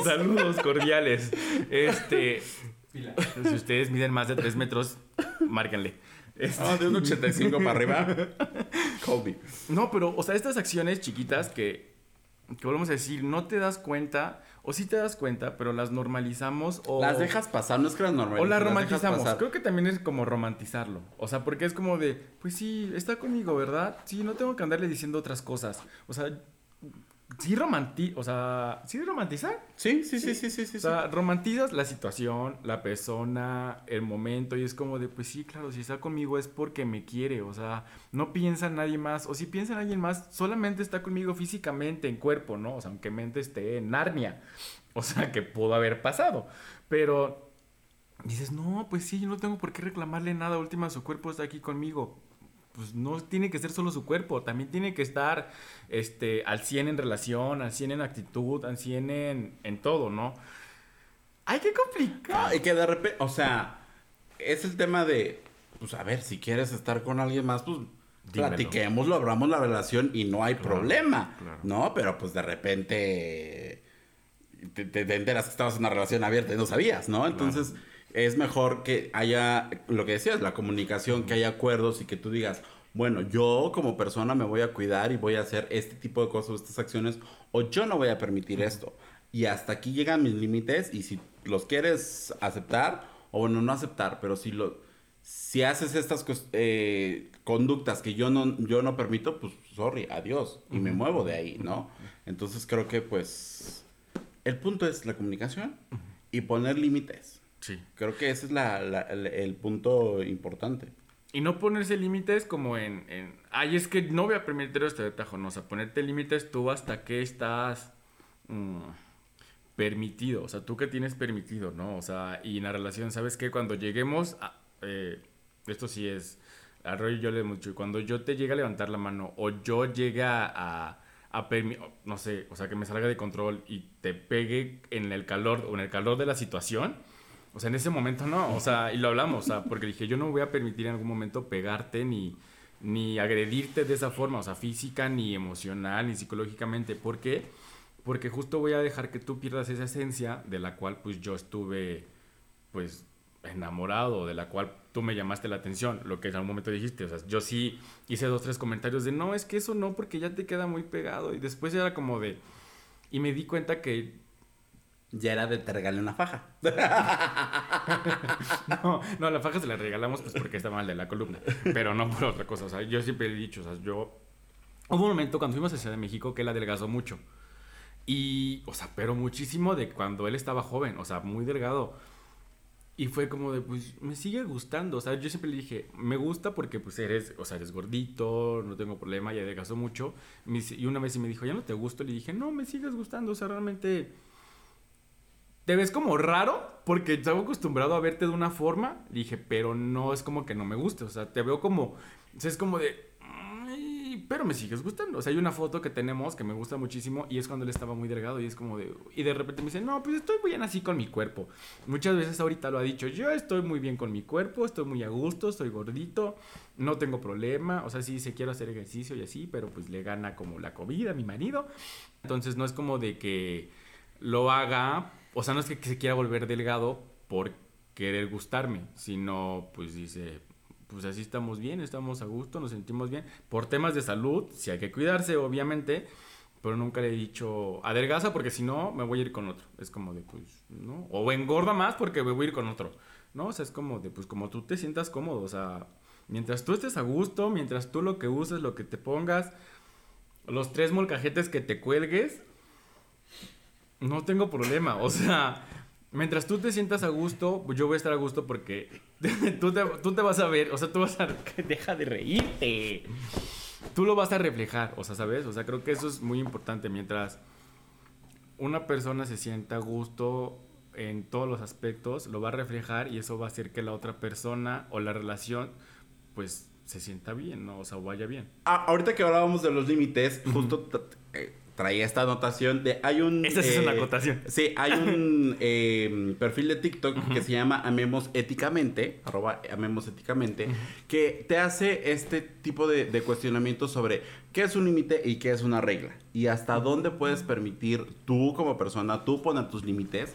saludos cordiales. Este, si ustedes miden más de 3 metros, márquenle. Este, No, de un 85 para arriba. Call me. no, pero, o sea, estas acciones chiquitas que, que volvemos a decir, no te das cuenta, o sí te das cuenta, pero las normalizamos o... Las dejas pasar, no es que las normalices. O la las romantizamos. Creo que también es como romantizarlo. O sea, porque es como de, pues sí, está conmigo, ¿verdad? Sí, no tengo que andarle diciendo otras cosas. O sea, sí romanti... O sea, ¿sí romantizar? Sí, sí, sí, sí, sí, sí. O sea, romantizas la situación, la persona, el momento y es como de, pues sí, claro, si está conmigo es porque me quiere, o sea, no piensa en nadie más, o si piensa en alguien más, solamente está conmigo físicamente, en cuerpo, ¿no? O sea, aunque mente esté en Narnia, o sea, que pudo haber pasado, pero dices, no, pues sí, yo no tengo por qué reclamarle nada, última, su cuerpo está aquí conmigo. Pues no tiene que ser solo su cuerpo, también tiene que estar este, al 100 en relación, al 100 en actitud, al 100 en, en todo, ¿no? Ay, qué complicado. No, y que de repente, o sea, es el tema de, pues a ver, si quieres estar con alguien más, pues Dímelo. platiquémoslo, abramos la relación y no hay Claro, problema, claro. ¿no? Pero pues de repente te, te- te enteras que estabas en una relación abierta y no sabías, ¿no? Entonces, es mejor que haya, lo que decías, la comunicación, que haya acuerdos y que tú digas, bueno, yo como persona me voy a cuidar y voy a hacer este tipo de cosas, estas acciones, o yo no voy a permitir esto. Y hasta aquí llegan mis límites y si los quieres aceptar, o bueno, no aceptar, pero si lo... Si haces estas eh, conductas que yo no, yo no permito, pues sorry, adiós. Y me muevo de ahí, ¿no? Entonces creo que pues el punto es la comunicación y poner límites. Sí. Creo que ese es la, la- el, el punto importante. Y no ponerse límites como en, en, ay, es que no voy a permitir esto de tajo, no, o sea, ponerte límites tú hasta que estás mm, permitido, o sea, tú que tienes permitido, ¿no? O sea, y en la relación, ¿sabes qué? Cuando lleguemos a, eh, esto sí es, a Roy y yo le dicho, cuando yo te llegue a levantar la mano o yo llegue a, a, no sé, o sea, que me salga de control y te pegue en el calor o en el calor de la situación, o sea, en ese momento no, o sea, y lo hablamos, o sea, porque dije, yo no voy a permitir en algún momento pegarte ni, ni agredirte de esa forma, o sea, física, ni emocional, ni psicológicamente. ¿Por qué? Porque justo voy a dejar que tú pierdas esa esencia de la cual pues yo estuve, pues, enamorado, de la cual tú me llamaste la atención, lo que en algún momento dijiste, o sea, yo sí hice dos, tres comentarios de, no, es que eso no, porque ya te queda muy pegado, y después era como de, y me di cuenta que Ya era de te regalé una faja. No, no, la faja se la regalamos pues porque está mal de la columna, pero no por otra cosa. O sea, yo siempre he dicho, o sea, yo... Hubo un momento cuando fuimos a Ciudad de México que él adelgazó mucho. Y, o sea, pero muchísimo de cuando él estaba joven, o sea, muy delgado. Y fue como de, pues, me sigue gustando. O sea, yo siempre le dije, me gusta porque, pues, eres, o sea, eres gordito, no tengo problema, y adelgazó mucho. Y una vez me dijo, ya no te gusto. Le dije, no, me sigues gustando. O sea, realmente te ves como raro porque estaba acostumbrado a verte de una forma. Dije, pero no es como que no me guste. O sea, te veo como. Es como de. "Ay, Pero me sigues gustando. O sea, hay una foto que tenemos que me gusta muchísimo y es cuando él estaba muy delgado y es como de. Y de repente me dice, no, pues estoy muy bien así con mi cuerpo. Muchas veces ahorita lo ha dicho, yo estoy muy bien con mi cuerpo, estoy muy a gusto, estoy gordito, no tengo problema. O sea, sí, se quiero hacer ejercicio y así, pero pues le gana como la comida a mi marido. Entonces no es como de que lo haga, o sea, no es que se quiera volver delgado por querer gustarme, sino pues dice, pues así estamos bien, estamos a gusto, nos sentimos bien. Por temas de salud, sí hay que cuidarse, obviamente, pero nunca le he dicho adelgaza porque si no me voy a ir con otro. Es como de, pues, ¿no? O engorda más porque me voy a ir con otro. ¿No? O sea, es como de, pues como tú te sientas cómodo, o sea, mientras tú estés a gusto, mientras tú lo que uses, lo que te pongas, los tres molcajetes que te cuelgues, no tengo problema. O sea, mientras tú te sientas a gusto, pues yo voy a estar a gusto porque tú te, tú te vas a ver, o sea, tú vas a... Deja de reírte. Tú lo vas a reflejar, o sea, ¿sabes? O sea, creo que eso es muy importante. Mientras una persona se sienta a gusto en todos los aspectos, lo va a reflejar y eso va a hacer que la otra persona o la relación, pues, se sienta bien, ¿no? O sea, vaya bien. Ah, ahorita que hablábamos de los límites, justo eh, traía esta anotación de hay un Esta sí es una acotación. Sí, hay un eh, perfil de TikTok que se llama Amemos Éticamente, arroba Amemos Éticamente, que te hace este tipo de, de cuestionamientos sobre qué es un límite y qué es una regla. Y hasta dónde puedes permitir tú como persona, tú poner tus límites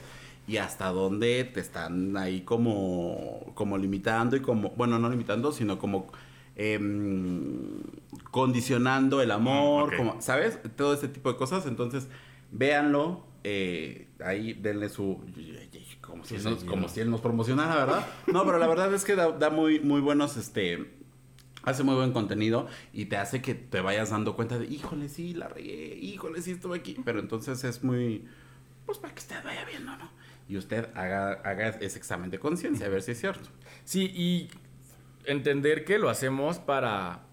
y hasta dónde te están ahí como, como limitando y como, bueno, no limitando, sino como em, condicionando el amor, como, ¿sabes? Todo este tipo de cosas. Entonces, véanlo. eh, ahí denle su. Como si, Sí, nos- sí, como sí. si él nos promocionara, ¿verdad? No, pero la verdad es que da, da muy, muy buenos. este Hace muy buen contenido y te hace que te vayas dando cuenta de, híjole, sí, la regué, híjole, sí, estuve aquí. Pero entonces es muy. Pues para que usted vaya viendo, ¿no? Y usted haga, haga ese examen de conciencia, a ver si es cierto. Sí, y entender que lo hacemos para,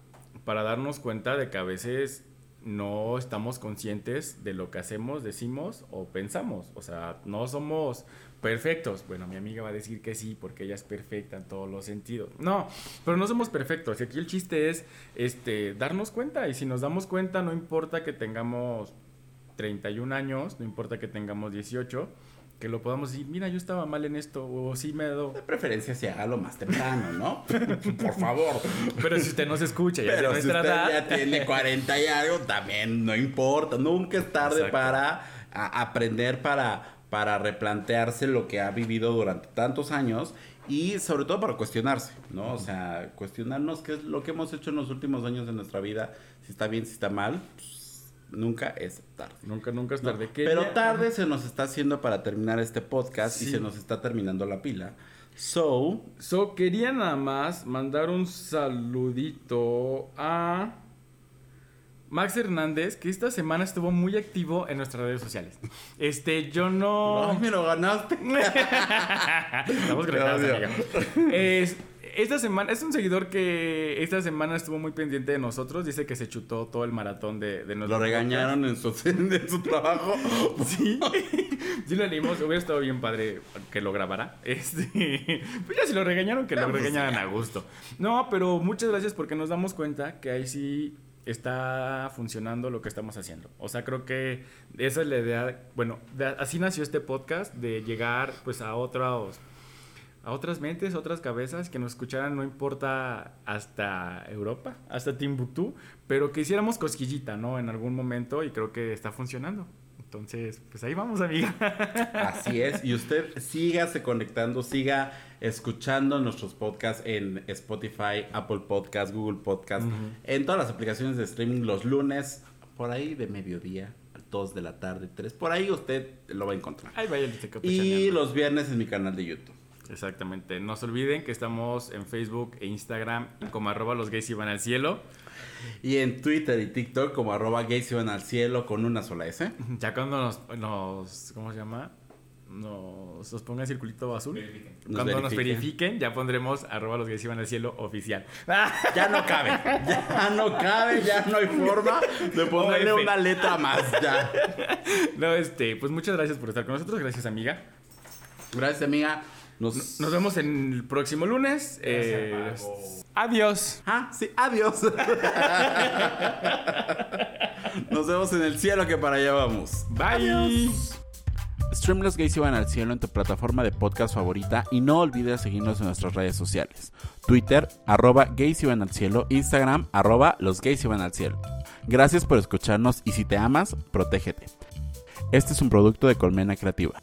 para darnos cuenta de que a veces no estamos conscientes de lo que hacemos, decimos o pensamos. O sea, no somos perfectos. Bueno, mi amiga va a decir que sí, porque ella es perfecta en todos los sentidos. No, pero no somos perfectos. Y aquí el chiste es este, darnos cuenta. Y si nos damos cuenta, no importa que tengamos 31 años, no importa que tengamos 18, que lo podamos decir, mira, yo estaba mal en esto, o sí me he dado De preferencia, si haga lo más temprano, ¿no? Por favor. Pero si usted no se escucha, ya Pero si usted edad. ya tiene 40 y algo, también no importa. Nunca es tarde Exacto. para aprender, para, para replantearse lo que ha vivido durante tantos años y sobre todo para cuestionarse, ¿no? O sea, cuestionarnos qué es lo que hemos hecho en los últimos años de nuestra vida, si está bien, si está mal, pues, nunca es tarde. Nunca, nunca es tarde. ¿Qué pero tarde se nos está haciendo para terminar este podcast y se nos está terminando la pila. So, So, quería nada más mandar un saludito a Max Hernández, que esta semana estuvo muy activo en nuestras redes sociales. Este, yo no... ay, me lo ganaste. Estamos odio. amiga. Es- esta semana, es un seguidor que esta semana estuvo muy pendiente de nosotros. Dice que se chutó todo el maratón de, de nuestro Lo regañaron en su, en su trabajo. Sí, sí lo leímos. Hubiera estado bien padre que lo grabara. Este, pues ya si lo regañaron, que lo pues regañaran a gusto. No, pero muchas gracias porque nos damos cuenta que ahí sí está funcionando lo que estamos haciendo. O sea, creo que esa es la idea. Bueno, de- así nació este podcast de llegar pues a otros a otras mentes, otras cabezas que nos escucharan, no importa hasta Europa, hasta Timbuktu, pero que hiciéramos cosquillita, ¿no? En algún momento y creo que está funcionando. Entonces, pues ahí vamos, amiga. Así es. Y usted sígase conectando, siga escuchando nuestros podcasts en Spotify, Apple Podcast, Google Podcast, en todas las aplicaciones de streaming los lunes, por ahí de mediodía, 2 de la tarde, 3. Por ahí usted lo va a encontrar. Ahí vaya Y los viernes en mi canal de YouTube. Exactamente. No se olviden que estamos en Facebook e Instagram como arroba los gays iban al cielo. Y en Twitter y TikTok como arroba gays iban al cielo con una sola S. Ya cuando nos, nos ¿cómo se llama? Nos, nos ponga el circulito azul. Nos Cuando nos verifiquen. verifiquen, ya pondremos arroba los gays iban al cielo oficial. Ya no cabe. Ya no cabe, ya no hay forma de ponerle una letra más. Ya. No, este, pues muchas gracias por estar con nosotros. Gracias, amiga. Gracias, amiga. Nos, Nos vemos en el próximo lunes. Eh, adiós. Ah, sí, adiós. Nos vemos en el cielo que para allá vamos. Bye. Stream Los Gays Iban al Cielo en tu plataforma de podcast favorita y no olvides seguirnos en nuestras redes sociales. Twitter, arroba gays iban al cielo, Instagram, arroba los gays iban al cielo. Gracias por escucharnos y si te amas, protégete. Este es un producto de Colmena Creativa.